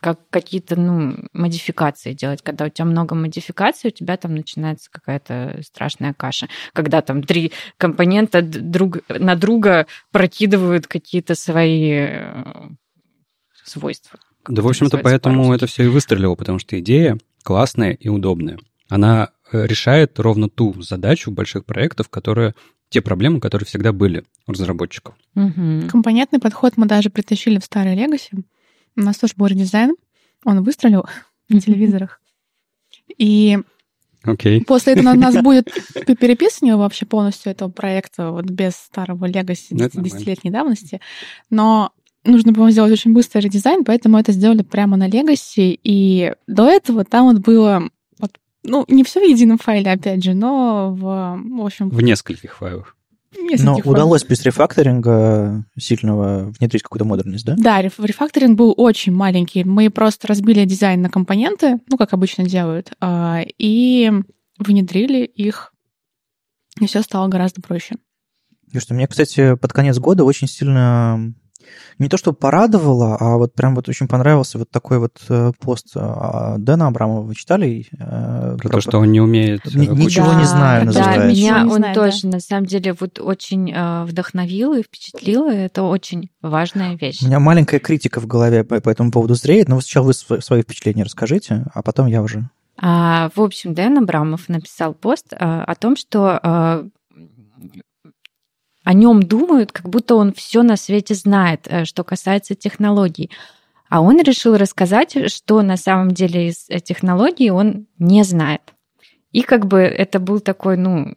как какие-то, ну, модификации делать. Когда у тебя много модификаций, у тебя там начинается какая-то страшная каша. Когда там три компонента друг на друга прокидывают какие-то свои э, свойства. Да, в это общем-то, поэтому это все и выстрелило, потому что идея классная и удобная. Она э, решает ровно ту задачу больших проектов, которые те проблемы, которые всегда были у разработчиков. Мгм. Компонентный подход мы даже притащили в старый Legacy. У нас тоже был редизайн. Он выстрелил на телевизорах. И Окей. после этого у нас будет переписывание вообще полностью этого проекта вот без старого Legacy Ну. 10-летней давности. Но нужно было сделать очень быстрый редизайн, поэтому это сделали прямо на Legacy. И до этого там вот было вот, ну, не все в едином файле, опять же, но в, в общем, В нескольких файлах. в Но нескольких файлах. удалось без рефакторинга сильного внедрить какую-то модерность, да? Да, реф- рефакторинг был очень маленький. Мы просто разбили дизайн на компоненты, ну, как обычно делают, а, и внедрили их, и все стало гораздо проще. Потому что мне, кстати, под конец года очень сильно не то что порадовало, а вот прям вот очень понравился вот такой вот э, пост э, Дэна Абрамова. Вы читали? Э, Про то, что он не умеет... кучу- ничего не знаю, Да, называется. меня Ничего не он знаю, да. тоже, на самом деле, вот очень вдохновил и впечатлил, и это очень важная вещь. У меня маленькая критика в голове по, по этому поводу зреет, но сначала вы св- свои впечатления расскажите, а потом я уже А, в общем, Дэн Абрамов написал пост о том, что о нем думают, как будто он все на свете знает, э, что касается технологий. А он решил рассказать, что на самом деле из э, технологий он не знает. И как бы это был такой, ну,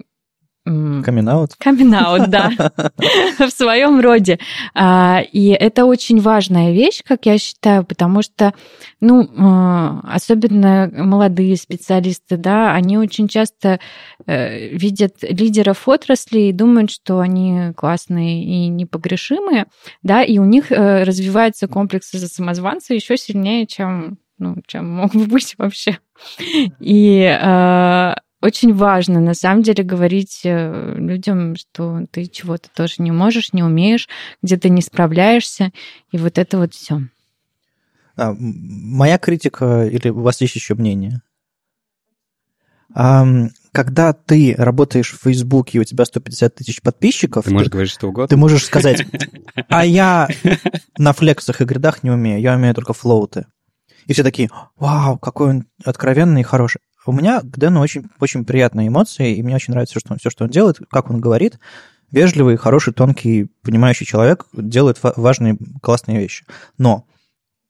Камин-аут? Камин-аут, да, в своем роде. А, и это очень важная вещь, как я считаю, потому что, ну, а, особенно молодые специалисты, да, они очень часто э, видят лидеров отрасли и думают, что они классные и непогрешимые, да, и у них э, развивается комплекс за самозванца еще сильнее, чем ну, чем мог бы быть вообще. И а, очень важно, на самом деле, говорить э, людям, что ты чего-то тоже не можешь, не умеешь, где ты не справляешься, и вот это вот все. А, моя критика, или у вас есть еще мнение? А, когда ты работаешь в Фейсбуке, и у тебя 150 тысяч подписчиков... Ты можешь ты, говорить что угодно. Ты можешь сказать, а я на флексах и гридах не умею, я умею только флоуты. И все такие, вау, какой он откровенный и хороший. У меня к Дэну очень, очень приятные эмоции, и мне очень нравится все, что он, все, что он делает, как он говорит. Вежливый, хороший, тонкий, понимающий человек делает важные, классные вещи. Но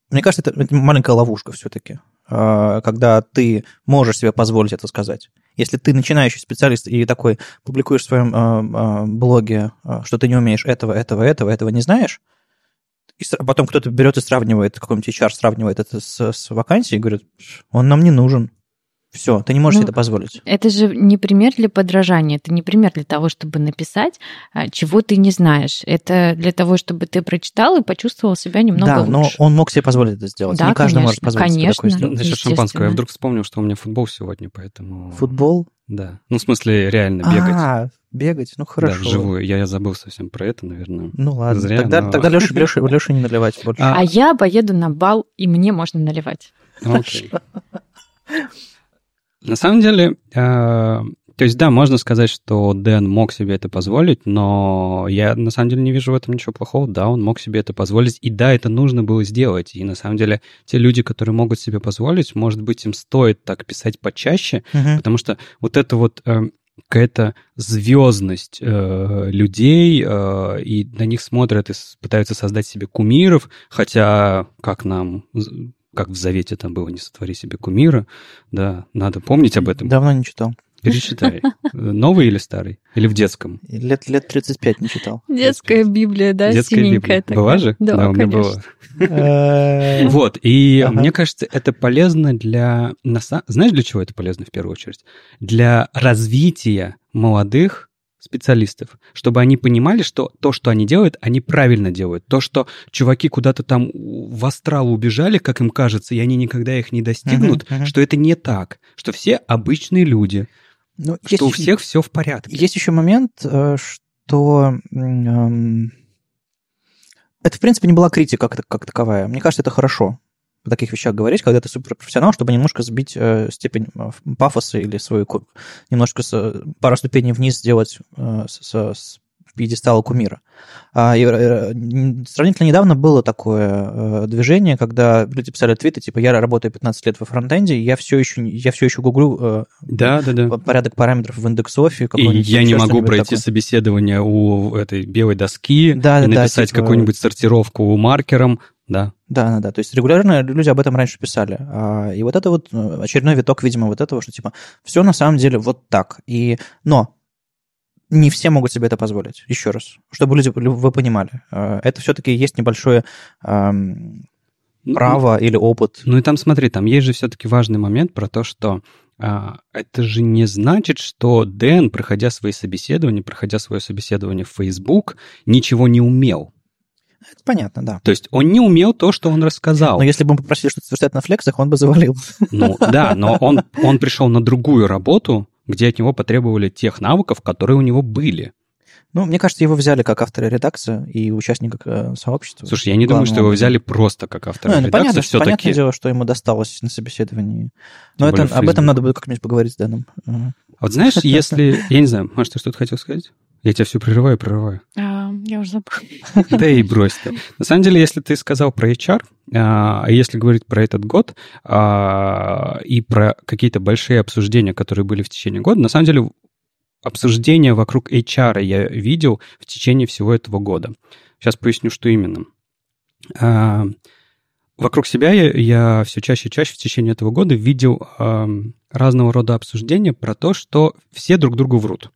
мне кажется, это, это маленькая ловушка все-таки, а, когда ты можешь себе позволить это сказать. Если ты начинающий специалист и такой публикуешь в своем а, а, блоге, что ты не умеешь этого, этого, этого, этого не знаешь, и потом кто-то берет и сравнивает, какой-нибудь HR сравнивает это с, с вакансией и говорит, он нам не нужен. Все, ты не можешь ну, себе это позволить. Это же не пример для подражания, это не пример для того, чтобы написать, а, чего ты не знаешь. Это для того, чтобы ты прочитал и почувствовал себя немного да, лучше. но он мог себе позволить это сделать. Да, не каждый конечно, может позволить конечно, себе такое сделать. Насчет шампанского. Я вдруг вспомнил, что у меня футбол сегодня, поэтому... Футбол? Да. Ну, в смысле, реально бегать. А, бегать, ну хорошо. Да, вживую. Я, я забыл совсем про это, наверное. Ну ладно, Зря, тогда, но... тогда Леша, Леша, Леша не наливать больше. А, а я поеду на бал, и мне можно наливать. Окей. На самом деле, э, то есть, да, можно сказать, что Дэн мог себе это позволить, но я на самом деле не вижу в этом ничего плохого. Да, он мог себе это позволить, и да, это нужно было сделать. И на самом деле, те люди, которые могут себе позволить, может быть, им стоит так писать почаще, Мгм. потому что вот это вот э, какая-то звездность э, людей, э, и на них смотрят и пытаются создать себе кумиров, хотя, как нам, как в Завете там было, не сотвори себе кумира, да, надо помнить об этом. Давно не читал. Перечитай. Новый или старый? Или в детском? Лет, лет 35 не читал. Детская Библия, да, Детская синенькая Библия. такая. Была же? Да, у меня конечно. была. Вот, и мне кажется, это полезно для... Знаешь, для чего это полезно в первую очередь? Для развития молодых специалистов, чтобы они понимали, что то, что они делают, они правильно делают. То, что чуваки куда-то там в астрал убежали, как им кажется, и они никогда их не достигнут, Мгм, мгм. что это не так, что все обычные люди, Ну, что у есть- всех все в порядке. Есть еще момент, э, что м, это, в принципе, не была критика как, как таковая. Мне кажется, это хорошо о таких вещах говорить, когда ты суперпрофессионал, чтобы немножко сбить э, степень э, пафоса или свою немножко с, пару ступеней вниз сделать э, с, с- пьедестала кумира. А, и, э, н- сравнительно недавно было такое э, движение, когда люди писали твиты, типа, я работаю 15 лет во фронтенде, и я все еще, я все еще гуглю э, Да, да, да. порядок параметров в индексофе. И я не могу пройти такое. собеседование у этой белой доски Да, и да, да, написать типа- какую-нибудь сортировку маркером. Да. Да, да, да. То есть регулярно люди об этом раньше писали. А, И вот это вот э, очередной виток, видимо, вот этого, что типа все на самом деле вот так. И... Но не все могут себе это позволить. Еще раз. Чтобы люди, вы понимали. э, Это все-таки есть небольшое эм, Ну, право или опыт. Ну и там, смотри, там есть же все-таки важный момент про то, что а, это же не значит, что Дэн, проходя свои собеседования, проходя свое собеседование в Facebook, ничего не умел. Это понятно, да. То есть он не умел то, что он рассказал. Но если бы мы попросили что-то совершать на флексах, он бы завалил. Ну да, но он, он пришел на другую работу, где от него потребовали тех навыков, которые у него были. Ну, мне кажется, его взяли как автора редакции и участника э, сообщества. Слушай, я не думаю, что его взяли просто как автора Ну, ну, редакции. понятно, что, понятное дело, что ему досталось на собеседовании. Но это, об этом надо будет как-нибудь поговорить с Дэном. А Вот знаешь, если... Я не знаю, может, ты что-то хотел сказать? Я тебя все прерываю, прерываю. А, я уже забыла. Да и брось ты. На самом деле, если ты сказал про HR, а если говорить про этот год а, и про какие-то большие обсуждения, которые были в течение года, на самом деле обсуждения вокруг HR я видел в течение всего этого года. Сейчас поясню, что именно. А, вокруг себя я, я все чаще и чаще в течение этого года видел разного рода обсуждения про то, что все друг другу врут.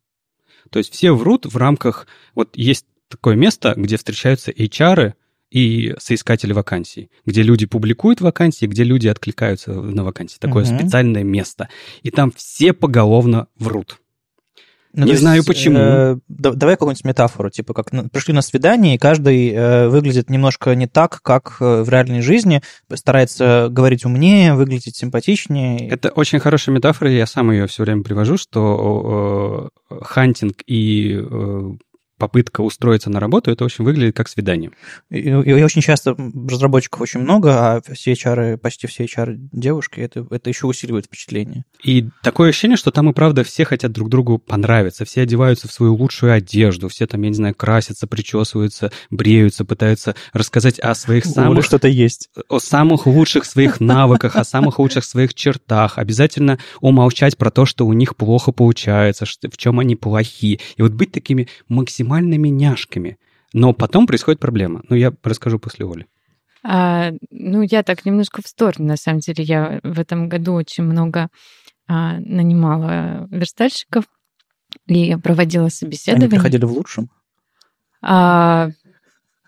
То есть все врут в рамках... Вот есть такое место, где встречаются HR и соискатели вакансий, где люди публикуют вакансии, где люди откликаются на вакансии. Такое Мгм. специальное место. И там все поголовно врут. Ну, Не знаю почему. э, да- давай какую-нибудь метафору, типа как на- пришли на свидание, и каждый э, выглядит немножко не так, как э, в реальной жизни, старается говорить умнее, выглядеть симпатичнее. Это очень хорошая метафора, я сам ее все время привожу, что э, хантинг и э, попытка устроиться на работу, это очень выглядит как свидание. И, и очень часто разработчиков очень много, а все HR, почти все HR девушки, это, это еще усиливает впечатление. И такое ощущение, что там и правда все хотят друг другу понравиться, все одеваются в свою лучшую одежду, все там, я не знаю, красятся, причесываются, бреются, пытаются рассказать о своих самых что-то есть. о самых лучших своих навыках, о самых лучших своих чертах, обязательно умолчать про то, что у них плохо получается, в чем они плохи. И вот быть такими максимальными няшками. Но потом происходит проблема. Ну, я расскажу после Оли. А, ну, я так немножко в сторону, на самом деле. Я в этом году очень много а, нанимала верстальщиков и проводила Они собеседование. приходили в лучшем. А,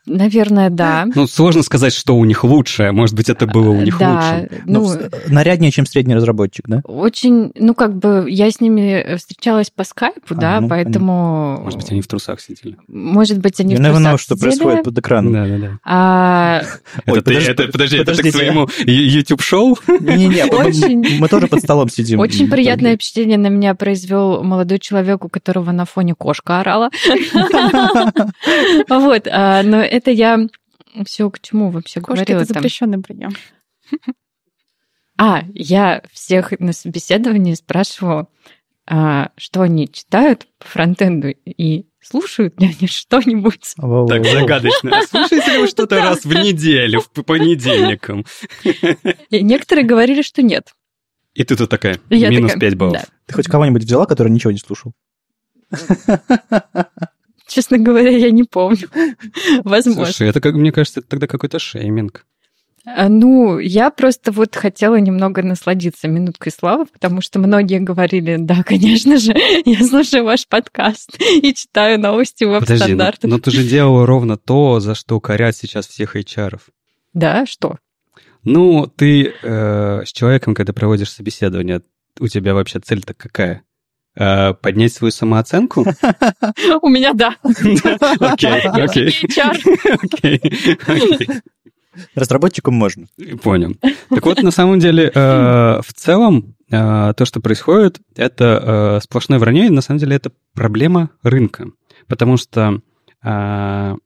наверное, да. Ну, сложно сказать, что у них лучшее. Может быть, это было у них да, лучше. Ну, ну, наряднее, чем средний разработчик, да? очень, ну, как бы я с ними встречалась по скайпу, А, да, ну, поэтому... Может быть, они в трусах сидели. Может быть, они You в трусах know, что сидели. происходит под экраном. Да, да, да. А, Ой, это, ты- подожди- это- подожди, это ты к своему YouTube-шоу? Мы- Очень- мы тоже под столом сидим. Очень приятное впечатление на меня произвел молодой человек, у которого на фоне кошка орала. Вот, а, но это я все к чему вообще Кошки говорила это там. запрещенный прием. А, я всех на собеседовании спрашивала, а, что они читают по фронтенду и слушают ли они что-нибудь. Так загадочно. Слушаете ли вы что-то раз в неделю, в- по понедельникам? И некоторые говорили, что нет. И ты тут такая, я минус такая, 5 баллов. да. Ты хоть кого-нибудь взяла, который ничего не слушал? Честно говоря, я не помню. Возможно. Слушай, это, как мне кажется, это тогда какой-то шейминг. А, Ну, я просто вот хотела немного насладиться минуткой славы, потому что многие говорили, да, конечно же, я слушаю ваш подкаст и читаю новости Подожди, но, веб-стандартов. но ты же делала ровно то, за что корят сейчас всех HR. Да, что? Ну, ты э, с человеком, когда проводишь собеседование, у тебя вообще цель-то какая? Э, поднять свою самооценку? У меня да. Окей, окей. Разработчикам можно. Понял. Так вот, на самом деле, э, в целом, э, то, что происходит, это сплошное вранье, и на самом деле это проблема рынка. Потому что, с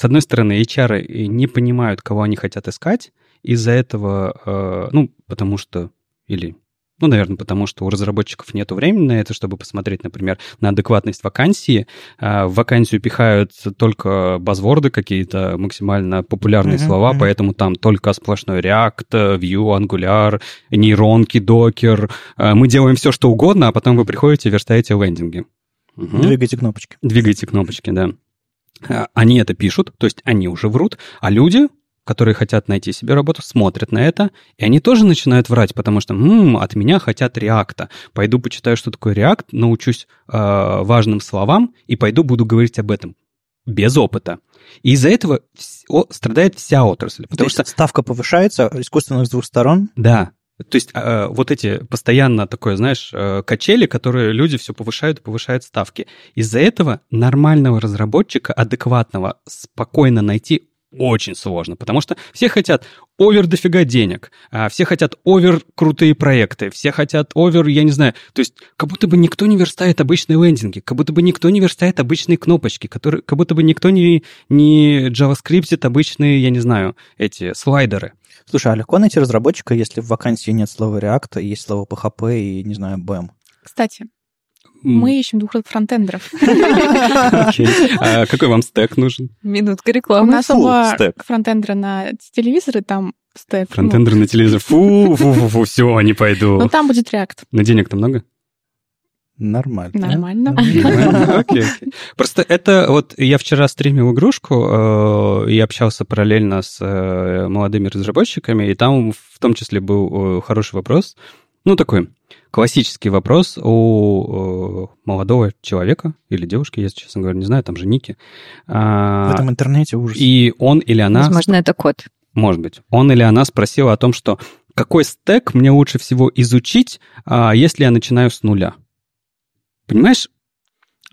одной стороны, HR не понимают, кого они хотят искать, из-за этого, ну, потому что, или ну, наверное, потому что у разработчиков нет времени на это, чтобы посмотреть, например, на адекватность вакансии. А, В вакансию пихают только базворды какие-то, максимально популярные Мгм, слова, поэтому там только сплошной React, Vue, Angular, нейронки, докер. А, Мы делаем все, что угодно, а потом вы приходите и верстаете лендинги. Мгм. Двигайте кнопочки. Двигайте кнопочки, да. А, Они это пишут, то есть они уже врут, а люди, которые хотят найти себе работу, смотрят на это, и они тоже начинают врать, потому что «М, от меня хотят реакта. Пойду почитаю, что такое реакт, научусь э, важным словам и пойду буду говорить об этом. Без опыта. И из-за этого вс- о- страдает вся отрасль. То Потому что ставка повышается искусственно с двух сторон. да. То есть э, вот эти постоянно такое, знаешь, э, качели, которые люди все повышают и повышают ставки. Из-за этого нормального разработчика, адекватного, спокойно найти очень сложно, потому что все хотят овер дофига денег, а все хотят овер крутые проекты, все хотят овер, я не знаю, то есть как будто бы никто не верстает обычные лендинги, как будто бы никто не верстает обычные кнопочки, которые, как будто бы никто не, не JavaScript обычные, я не знаю, эти слайдеры. Слушай, а легко найти разработчика, если в вакансии нет слова React, есть слово PHP и, не знаю, BAM? Кстати, Мы ищем двух фронтендеров. Окей. А какой вам стек нужен? Минутка У рекламы. нас Full оба фронтендера на телевизоре, там стек. ну, Фронтендер на телевизор. Фу, фу, фу, фу, все, не пойду. Ну, там будет React. На денег-то много? Нормально. Нормально. Окей. Просто это вот я вчера стримил игрушку э, и общался параллельно с э, молодыми разработчиками, и там в том числе был э, хороший вопрос, ну такой классический вопрос у э, молодого человека или девушки, я, честно говоря, не знаю, там же ники. В А, этом интернете ужас. И он или она Возможно, это код. может быть, он или она спросила о том, что какой стек мне лучше всего изучить, а, если я начинаю с нуля. Понимаешь?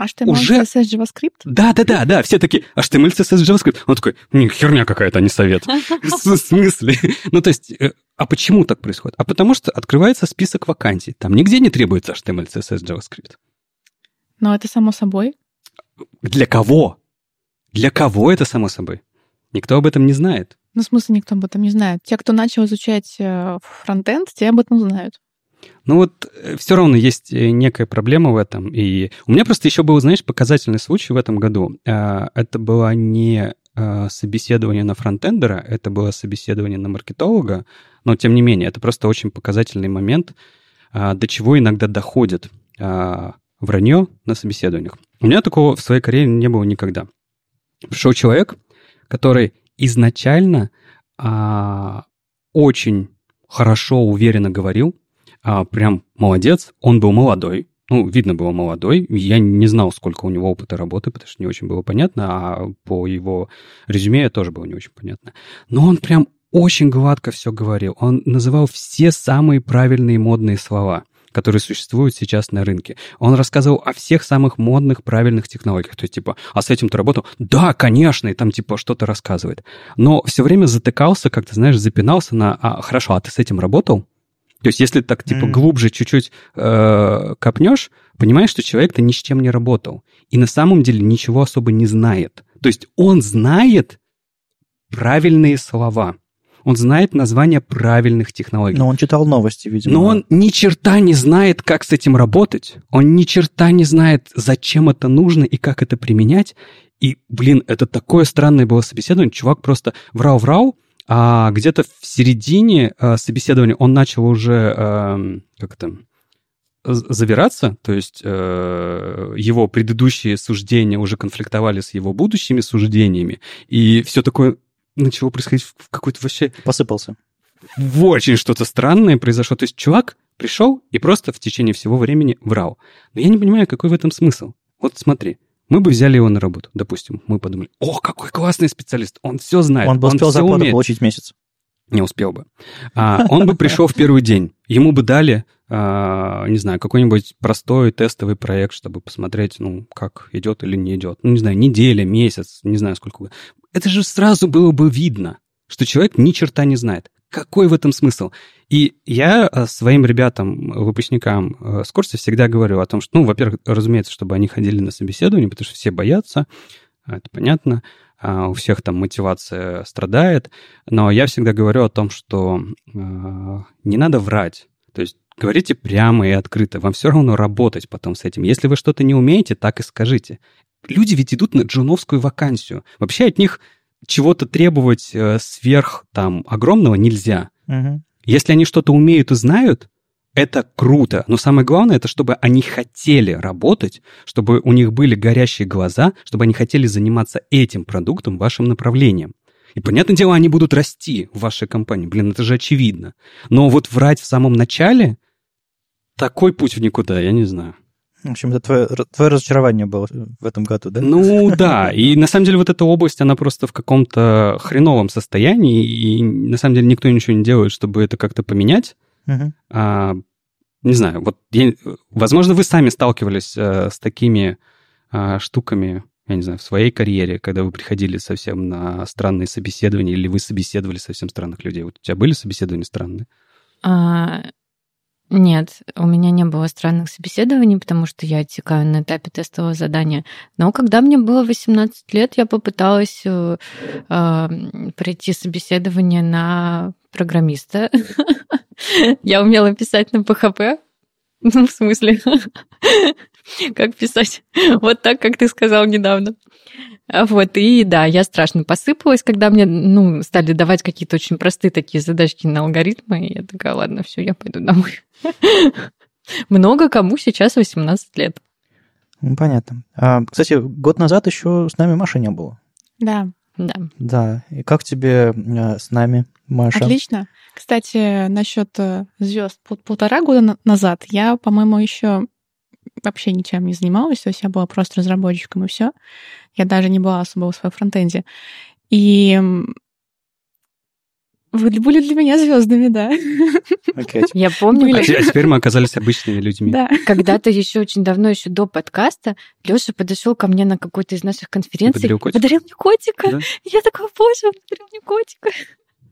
Что, Уже- CSS, JavaScript? Да, да, да, да, все такие, HTML, CSS, JavaScript. Он такой, «Не, херня какая-то, а не совет. В смысле? Ну, то есть, э, а почему так происходит? А потому что открывается список вакансий. Там нигде не требуется HTML, CSS, JavaScript. Но это само собой. Для кого? Для кого это само собой? Никто об этом не знает. Ну, в смысле, никто об этом не знает. Те, кто начал изучать э, фронтенд, те об этом знают. Ну вот все равно есть э, некая проблема в этом. И у меня просто еще был, знаешь, показательный случай в этом году. А, Это было не а, собеседование на фронтендера, это было собеседование на маркетолога, но тем не менее, это просто очень показательный момент, а, до чего иногда доходит вранье на собеседованиях. У меня такого в своей карьере не было никогда. Пришел человек, который изначально очень хорошо, уверенно говорил, а, прям молодец. Он был молодой. Ну, видно было молодой. Я не знал, сколько у него опыта работы, потому что не очень было понятно, а по его резюме тоже было не очень понятно. Но он прям очень гладко все говорил. Он называл все самые правильные модные слова которые существуют сейчас на рынке. Он рассказывал о всех самых модных, правильных технологиях. То есть, типа, а с этим ты работал? Да, конечно, и там, типа, что-то рассказывает. Но все время затыкался, как ты знаешь, запинался на, а, хорошо, а ты с этим работал? То есть, если так, типа, Мгм. глубже чуть-чуть э, копнешь, понимаешь, что человек-то ни с чем не работал. И на самом деле ничего особо не знает. То есть, он знает правильные слова. Он знает название правильных технологий. Но он читал новости, видимо. Но он ни черта не знает, как с этим работать. Он ни черта не знает, зачем это нужно и как это применять. И, блин, это такое странное было собеседование. Чувак просто врал-врал, а где-то в середине э, собеседования он начал уже, эм, как это, з- завираться, то есть э, его предыдущие суждения уже конфликтовали с его будущими суждениями, и все такое начало происходить в какой-то вообще Посыпался. в очень что-то странное произошло. То есть чувак пришел и просто в течение всего времени врал. Но я не понимаю, какой в этом смысл. Вот смотри, мы бы взяли его на работу, допустим. Мы подумали, о, какой классный специалист, он все знает, Он бы успел всё зарплату умеет». получить месяц. Не успел бы. А, он бы пришел в первый день. Ему бы дали, а, не знаю, какой-нибудь простой тестовый проект, чтобы посмотреть, ну, как идет или не идет. Ну, не знаю, неделя, месяц, не знаю, сколько. Это же сразу было бы видно, что человек ни черта не знает. Какой в этом смысл? И я а, своим ребятам, выпускникам а, с курса всегда говорю о том, что, ну, во-первых, разумеется, чтобы они ходили на собеседование, потому что все боятся, а, это понятно, а, у всех там мотивация страдает, но я всегда говорю о том, что э, не надо врать. То есть говорите прямо и открыто. Вам все равно работать потом с этим. Если вы что-то не умеете, так и скажите. Люди ведь идут на джуновскую вакансию. Вообще от них чего-то требовать э, сверх там огромного нельзя. Мгм. Если они что-то умеют и знают, это круто. Но самое главное, это чтобы они хотели работать, чтобы у них были горящие глаза, чтобы они хотели заниматься этим продуктом, вашим направлением. И, понятное дело, они будут расти в вашей компании. Блин, это же очевидно. Но вот врать в самом начале, такой путь в никуда, я не знаю. В общем, это твое, твое разочарование было в этом году, да? Ну да, и на самом деле вот эта область, она просто в каком-то хреновом состоянии, и на самом деле никто ничего не делает, чтобы это как-то поменять. Мгм. А, не знаю, вот, я- возможно, вы сами сталкивались э, с такими а, штуками, я не знаю, в своей карьере, когда вы приходили совсем на странные собеседования, или вы собеседовали совсем странных людей. Вот у тебя были собеседования странные? А, нет, у меня не было странных собеседований, потому что я отсекаю на этапе тестового задания. Но когда мне было 18 лет, я попыталась э, э, пройти собеседование на программиста. Я умела писать на PHP. Ну, в смысле? как писать вот так, как ты сказал недавно. Вот, и да, я страшно посыпалась, когда мне, ну, стали давать какие-то очень простые такие задачки на алгоритмы, и я такая, ладно, все, я пойду домой. Много кому сейчас 18 лет. Ну, понятно. А, кстати, год назад еще с нами Маша не было. Да. Да. Да. И как тебе э, с нами, Маша? Отлично. Кстати, насчет э, звезд полтора года на- назад я, по-моему, еще вообще ничем не занималась, то есть я была просто разработчиком и все. Я даже не была особо в своем фронтенде. И вы были для меня звездами, да. Okay. Я помню. А а теперь мы оказались обычными людьми. Да. когда-то еще очень давно, еще до подкаста, Леша подошел ко мне на какой-то из наших конференций. подарил котика? Подарил мне котика. Да? Я такая, боже, он подарил мне котика.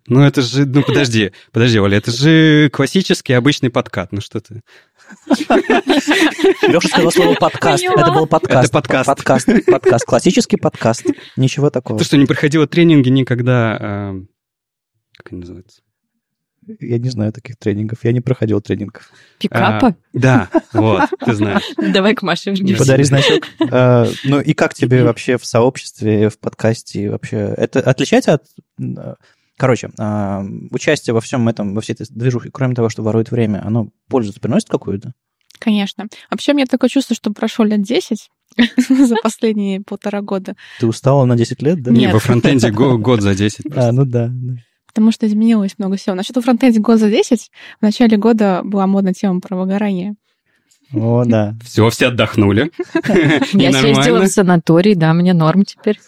Ну, это же... Ну, подожди, подожди, Оля, это же классический обычный подкат. Ну, что ты... Леша сказал слово подкаст. Это был подкаст. Это подкаст. Подкаст. Подкаст. Классический подкаст. Ничего такого. Ты что, не проходила тренинги никогда... э, Как они называются? Я не знаю таких тренингов. Я не проходил тренингов. Пикапа? А, Да, вот, ты знаешь. Давай к Маше вниз. Подари значок. А, Ну и как тебе вообще в сообществе, в подкасте вообще? Это отличается от... Короче, а, участие во всем этом, во всей этой движухе, кроме того, что ворует время, оно пользу приносит какую-то? Конечно. Вообще, у меня такое чувство, что прошло лет 10 за последние полтора года, Ты устала на 10 лет, да? Не, Нет. во фронтенде го- год за 10. А, ну да. да. потому что изменилось много всего. Насчет у фронтенде год за 10, в начале года была модная тема про выгорание. О, да. Все, все отдохнули. Я съездила в санаторий, да, мне норм теперь.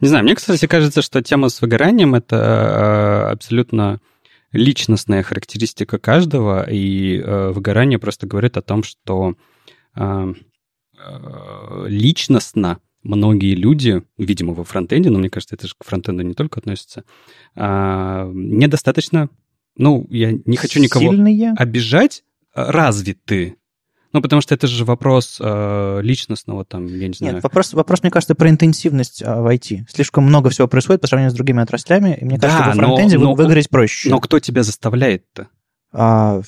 Не знаю, мне, кстати, кажется, что тема с выгоранием — это э, абсолютно личностная характеристика каждого, и э, выгорание просто говорит о том, что э, личностно многие люди, видимо, во фронтенде, но мне кажется, это же к фронтенду не только относится, недостаточно, ну, я не хочу никого Сильные? обижать, развиты. Ну, потому что это же вопрос э, личностного, там, я не знаю, Нет, вопрос, вопрос, мне кажется, про интенсивность а, в IT. Слишком много всего происходит по сравнению с другими отраслями, и мне Да, кажется, во но- фронтенде но- выгореть проще. Но кто тебя заставляет-то? А,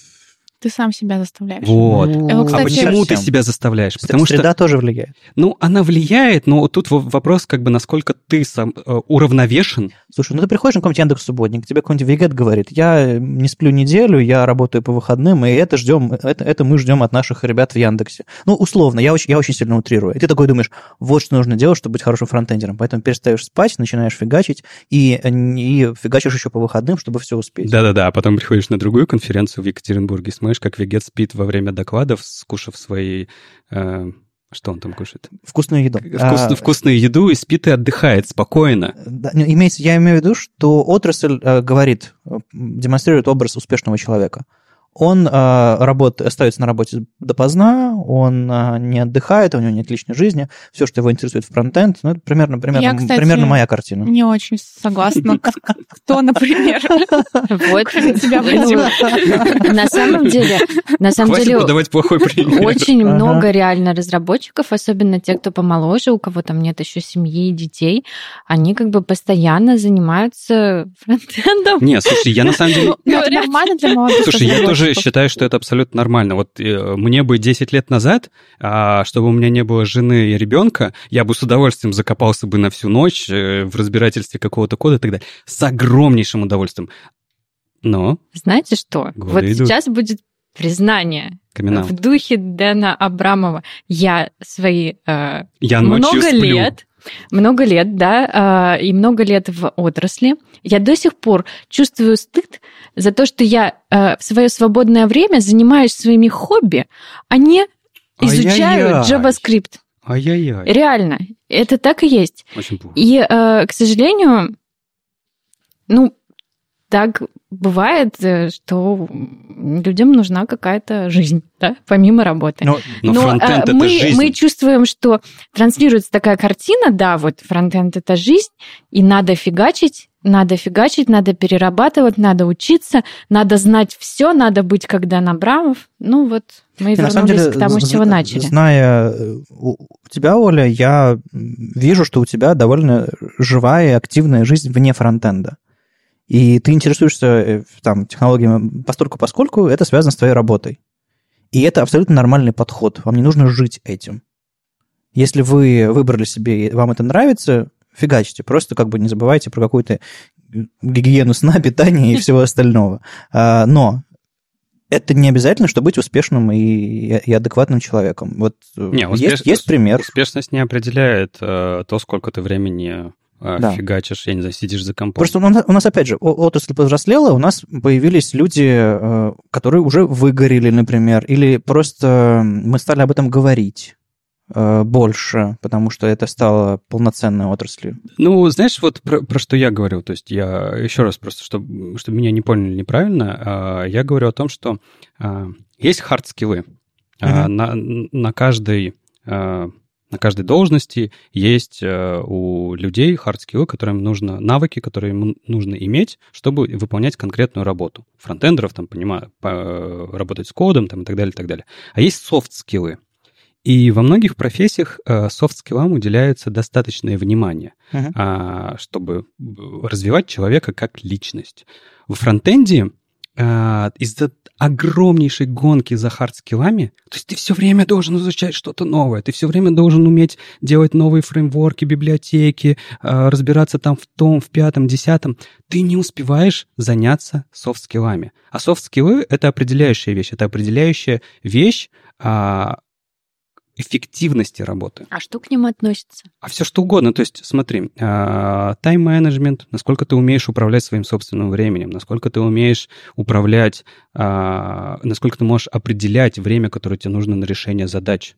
Ты сам себя заставляешь. Вот. Его, А кстати, почему ты себя заставляешь? Потому что, Среда тоже влияет. ну, она влияет, но тут во- вопрос, как бы, насколько ты сам э, уравновешен. Слушай, ну ты приходишь на какой-нибудь Яндекс Субботник, тебе какой-нибудь вегет говорит, я не сплю неделю, я работаю по выходным, и это ждем, это, это мы ждем от наших ребят в Яндексе. Ну, условно, я очень, я очень сильно утрирую. И ты такой думаешь, вот что нужно делать, чтобы быть хорошим фронтендером. Поэтому перестаешь спать, начинаешь фигачить, и, и фигачишь еще по выходным, чтобы все успеть. Да-да-да, а потом приходишь на другую конференцию в Екатеринбурге, смотришь, как Вегет спит во время докладов, скушав свои... э, что он там кушает? Вкусную еду. Вкус- А, вкусную еду и спит и отдыхает спокойно. Да, ну, имеется, я имею в виду, что отрасль э, говорит, э, демонстрирует образ успешного человека. Он э, работ, остается на работе допоздна, он э, не отдыхает, у него нет личной жизни, все, что его интересует в фронтенд, ну, это примерно, примерно, Я, кстати, примерно моя картина. Не очень согласна. Кто, например? Вот. Тебя Ну, На самом деле, на самом деле, подавать плохой пример. очень много реально разработчиков, особенно те, кто помоложе, у кого там нет еще семьи и детей, они как бы постоянно занимаются фронтендом. Не, слушай, я на самом деле... Ну, это Говорят. нормально для молодых Слушай, я тоже разработчиков. считаю, что это абсолютно нормально. Вот э, мне бы 10 лет назад, а, чтобы у меня не было жены и ребенка, я бы с удовольствием закопался бы на всю ночь э, в разбирательстве какого-то кода и так далее. С огромнейшим удовольствием. Но, Знаете что? Вот идут. сейчас будет признание камин в духе Дэна Абрамова. Я свои э, я много лет, много лет, да, э, и много лет в отрасли. Я до сих пор чувствую стыд за то, что я э, в свое свободное время занимаюсь своими хобби, а не изучаю Ай-яй-яй. JavaScript. Ай-яй-яй. Реально, это так и есть. Очень плохо. И, э, к сожалению, ну, так бывает, э, что людям нужна какая-то жизнь, да, помимо работы. Ну, Но, Но, фронтенд э, это мы, жизнь. мы чувствуем, что транслируется такая картина, да, вот фронтенд это жизнь, и надо фигачить, надо фигачить, надо перерабатывать, надо учиться, надо знать все, надо быть как Дан Абрамов. Ну вот мы И вернулись деле, к тому, с чего начали. Зная э, у тебя, Оля, я вижу, что у тебя довольно живая и активная жизнь вне фронтенда. И ты интересуешься э, там, технологиями постольку поскольку это связано с твоей работой. И это абсолютно нормальный подход. Вам не нужно жить этим. Если вы выбрали себе, и вам это нравится, фигачьте. Просто как бы не забывайте про какую-то гигиену сна, питания и всего остального. А, но это не обязательно, чтобы быть успешным и, и адекватным человеком. Вот не, успеш... есть, есть пример. Успешность не определяет э, то, сколько ты времени э, да. фигачишь, я не знаю, сидишь за компом. Просто у нас, у нас опять же, отрасль повзрослела, у нас появились люди, э, которые уже выгорели, например, или просто мы стали об этом говорить. Э, больше, потому что это стало полноценной отраслью. Ну, знаешь, вот про, про что я говорю, то есть я еще раз просто, чтобы, чтобы меня не поняли неправильно, а, я говорю о том, что а, есть хард-скиллы. Uh-huh. На, на каждой на каждой должности есть у людей хард-скиллы, которым нужно, навыки, которые им нужно иметь, чтобы выполнять конкретную работу. Фронтендеров, там, понимаю, работать с кодом, там, и так далее, и так далее. А есть софт-скиллы. И во многих профессиях софт-скиллам э, уделяется достаточное внимание, uh-huh. чтобы развивать человека как личность. В фронтенде э, из-за огромнейшей гонки за хард-скиллами, то есть ты все время должен изучать что-то новое, ты все время должен уметь делать новые фреймворки, библиотеки, э, разбираться там в том, в пятом, десятом, ты не успеваешь заняться софт-скиллами. А софт-скиллы — это определяющая вещь, это определяющая вещь, а, эффективности работы. А что к ним относится? А все что угодно. То есть, смотри, а, тайм-менеджмент, насколько ты умеешь управлять своим собственным временем, насколько ты умеешь управлять, а, насколько ты можешь определять время, которое тебе нужно на решение задач.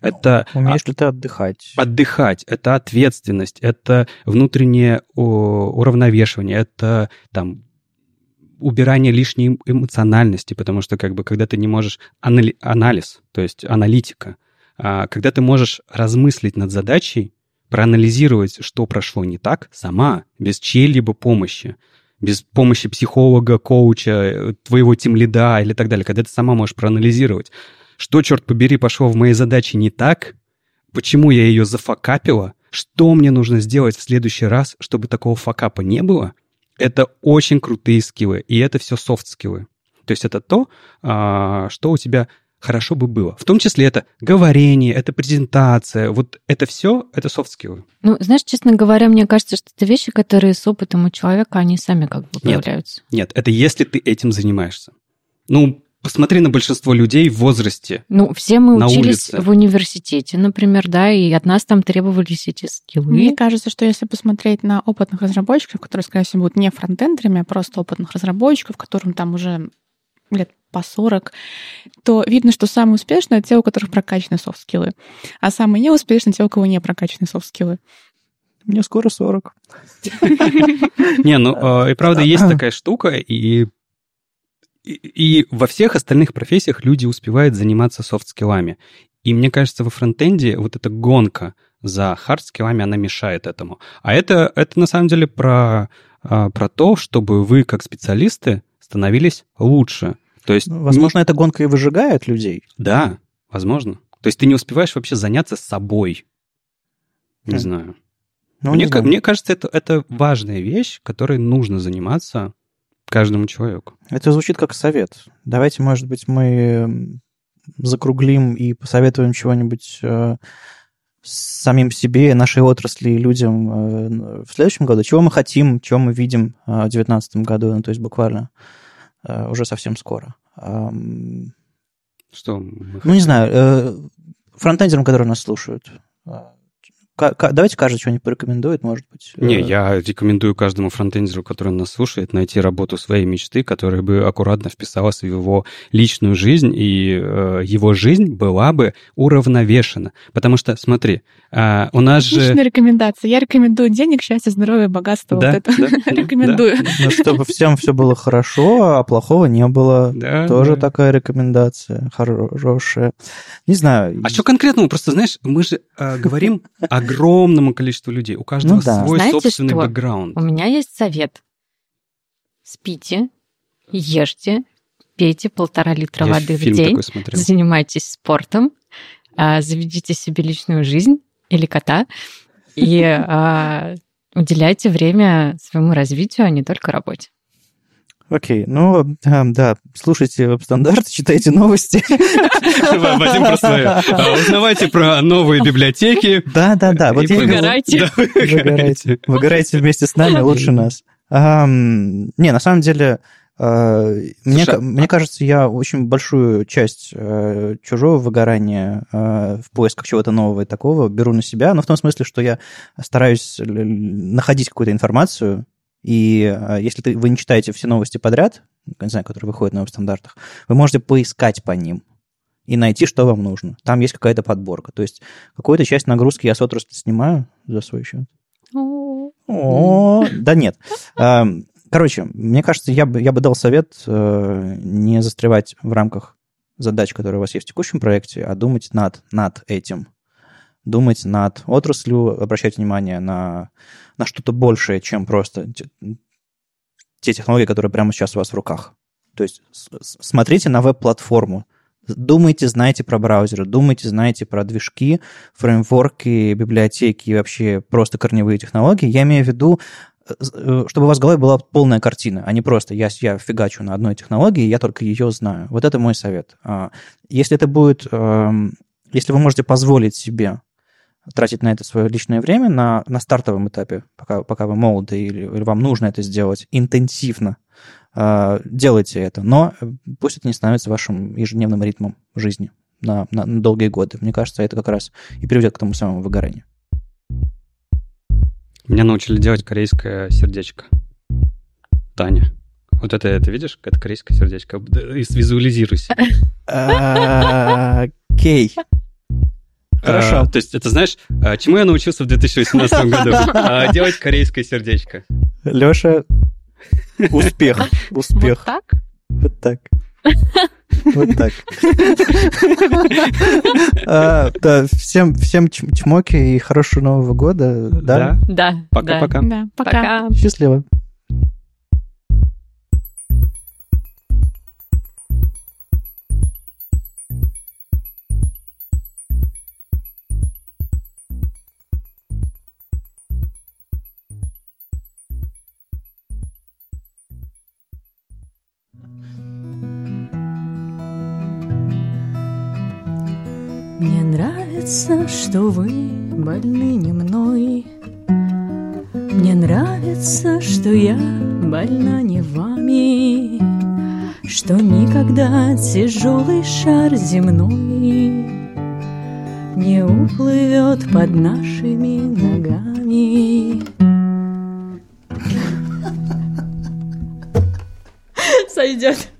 Это умеешь ли ты отдыхать? Отдыхать. Это ответственность, это внутреннее уравновешивание, это там убирание лишней эмоциональности, потому что как бы когда ты не можешь анали- анализ, то есть аналитика, когда ты можешь размыслить над задачей, проанализировать, что прошло не так, сама, без чьей-либо помощи, без помощи психолога, коуча, твоего тимлида или так далее, когда ты сама можешь проанализировать, что, черт побери, пошло в моей задаче не так, почему я ее зафакапила, что мне нужно сделать в следующий раз, чтобы такого факапа не было, это очень крутые скиллы, и это все софт-скиллы. То есть это то, а, что у тебя хорошо бы было. В том числе это говорение, это презентация, вот это все, это soft skills. Ну, знаешь, честно говоря, мне кажется, что это вещи, которые с опытом у человека, они сами как бы появляются. Нет, нет это если ты этим занимаешься. Ну, посмотри на большинство людей в возрасте. Ну, все мы учились улице. в университете, например, да, и от нас там требовались эти скиллы. Мне кажется, что если посмотреть на опытных разработчиков, которые, скорее всего, будут не фронтендерами, а просто опытных разработчиков, которым там уже лет по 40, то видно, что самые успешные — это те, у которых прокачаны софт-скиллы, а самые неуспешные — те, у кого не прокачаны софт-скиллы. Мне скоро 40. Не, ну а, и правда есть такая штука, и и во всех остальных профессиях люди успевают заниматься софт-скиллами. И мне кажется, во фронтенде вот эта гонка за хард-скиллами, она мешает этому. А это, это на самом деле про, а, про то, чтобы вы как специалисты становились лучше. То есть, ну, возможно, не... эта гонка и выжигает людей. Да, возможно. То есть ты не успеваешь вообще заняться собой. Не да. знаю. Ну, мне, не знаю. мне кажется, это, это важная вещь, которой нужно заниматься каждому человеку. Это звучит как совет. Давайте, может быть, мы закруглим и посоветуем чего-нибудь э, самим себе, нашей отрасли и людям э, в следующем году. Чего мы хотим, чего мы видим э, в 2019 году, ну, то есть буквально Э, уже совсем скоро. Что? Ну, не знаю, фронтендерам, которые нас слушают, Давайте каждый что-нибудь порекомендует, может быть. Не, э. я рекомендую каждому фронтендеру, который нас слушает, найти работу своей мечты, которая бы аккуратно вписалась в его личную жизнь, и э, его жизнь была бы уравновешена. Потому что, смотри, э, у нас же... Отличная рекомендация. Я рекомендую денег, счастье, здоровье, богатство. Да, вот это да, рекомендую. Да. Ну, чтобы всем все было хорошо, а плохого не было. Да, Тоже да. такая рекомендация хорошая. Не знаю. А что конкретно? Просто, знаешь, мы же э, говорим о огромному количеству людей. У каждого ну, да. свой Знаете собственный что? бэкграунд. У меня есть совет. Спите, ешьте, пейте полтора литра Я воды в день, занимайтесь спортом, а, заведите себе личную жизнь или кота и а, уделяйте время своему развитию, а не только работе. Окей, ну, а, да, слушайте веб-стандарт, читайте новости. Вадим просто а, узнавайте про новые библиотеки. Да-да-да. Вот выгорайте. Выгорайте. Выгорайте вместе с нами, лучше нас. Не, на самом деле, а, мне, мне кажется, я очень большую часть э, чужого выгорания э, в поисках чего-то нового и такого беру на себя, но в том смысле, что я стараюсь находить какую-то информацию, и э, если ты, вы не читаете все новости подряд, не знаю, которые выходят на веб-стандартах, вы можете поискать по ним и найти, что вам нужно. Там есть какая-то подборка. То есть какую-то часть нагрузки я с отрасли снимаю за свой счет. О, да нет. Короче, мне кажется, я бы, я бы дал совет э, не застревать в рамках задач, которые у вас есть в текущем проекте, а думать над, над этим. Думать над отраслью, обращать внимание на, на что-то большее, чем просто те, те технологии, которые прямо сейчас у вас в руках. То есть смотрите на веб-платформу, Думайте, знаете про браузеры, думайте, знаете про движки, фреймворки, библиотеки и вообще просто корневые технологии. Я имею в виду Э, чтобы у вас в голове была полная картина, а не просто я, я фигачу на одной технологии, я только ее знаю. Вот это мой совет. А, если это будет, эм, если вы можете позволить себе тратить на это свое личное время на, на стартовом этапе, пока, пока вы молоды или, или вам нужно это сделать интенсивно, э, делайте это. Но пусть это не становится вашим ежедневным ритмом жизни на, на, на долгие годы. Мне кажется, это как раз и приведет к тому самому выгоранию. Меня научили делать корейское сердечко. Таня. Вот это, это видишь? Это корейское сердечко. Визуализируйся. Окей. Хорошо. А, то есть, это знаешь, а, чему я научился в 2018 году? А, делать корейское сердечко. Леша, успех. Успех. Вот так? Вот так. Вот так. А, да, всем, всем чмоки и хорошего Нового года. Да? Да. Пока-пока. Да, пока. Счастливо. Мне нравится, что вы больны не мной. Мне нравится, что я больна не вами, Что никогда тяжелый шар земной Не уплывет под нашими ногами. Сойдет.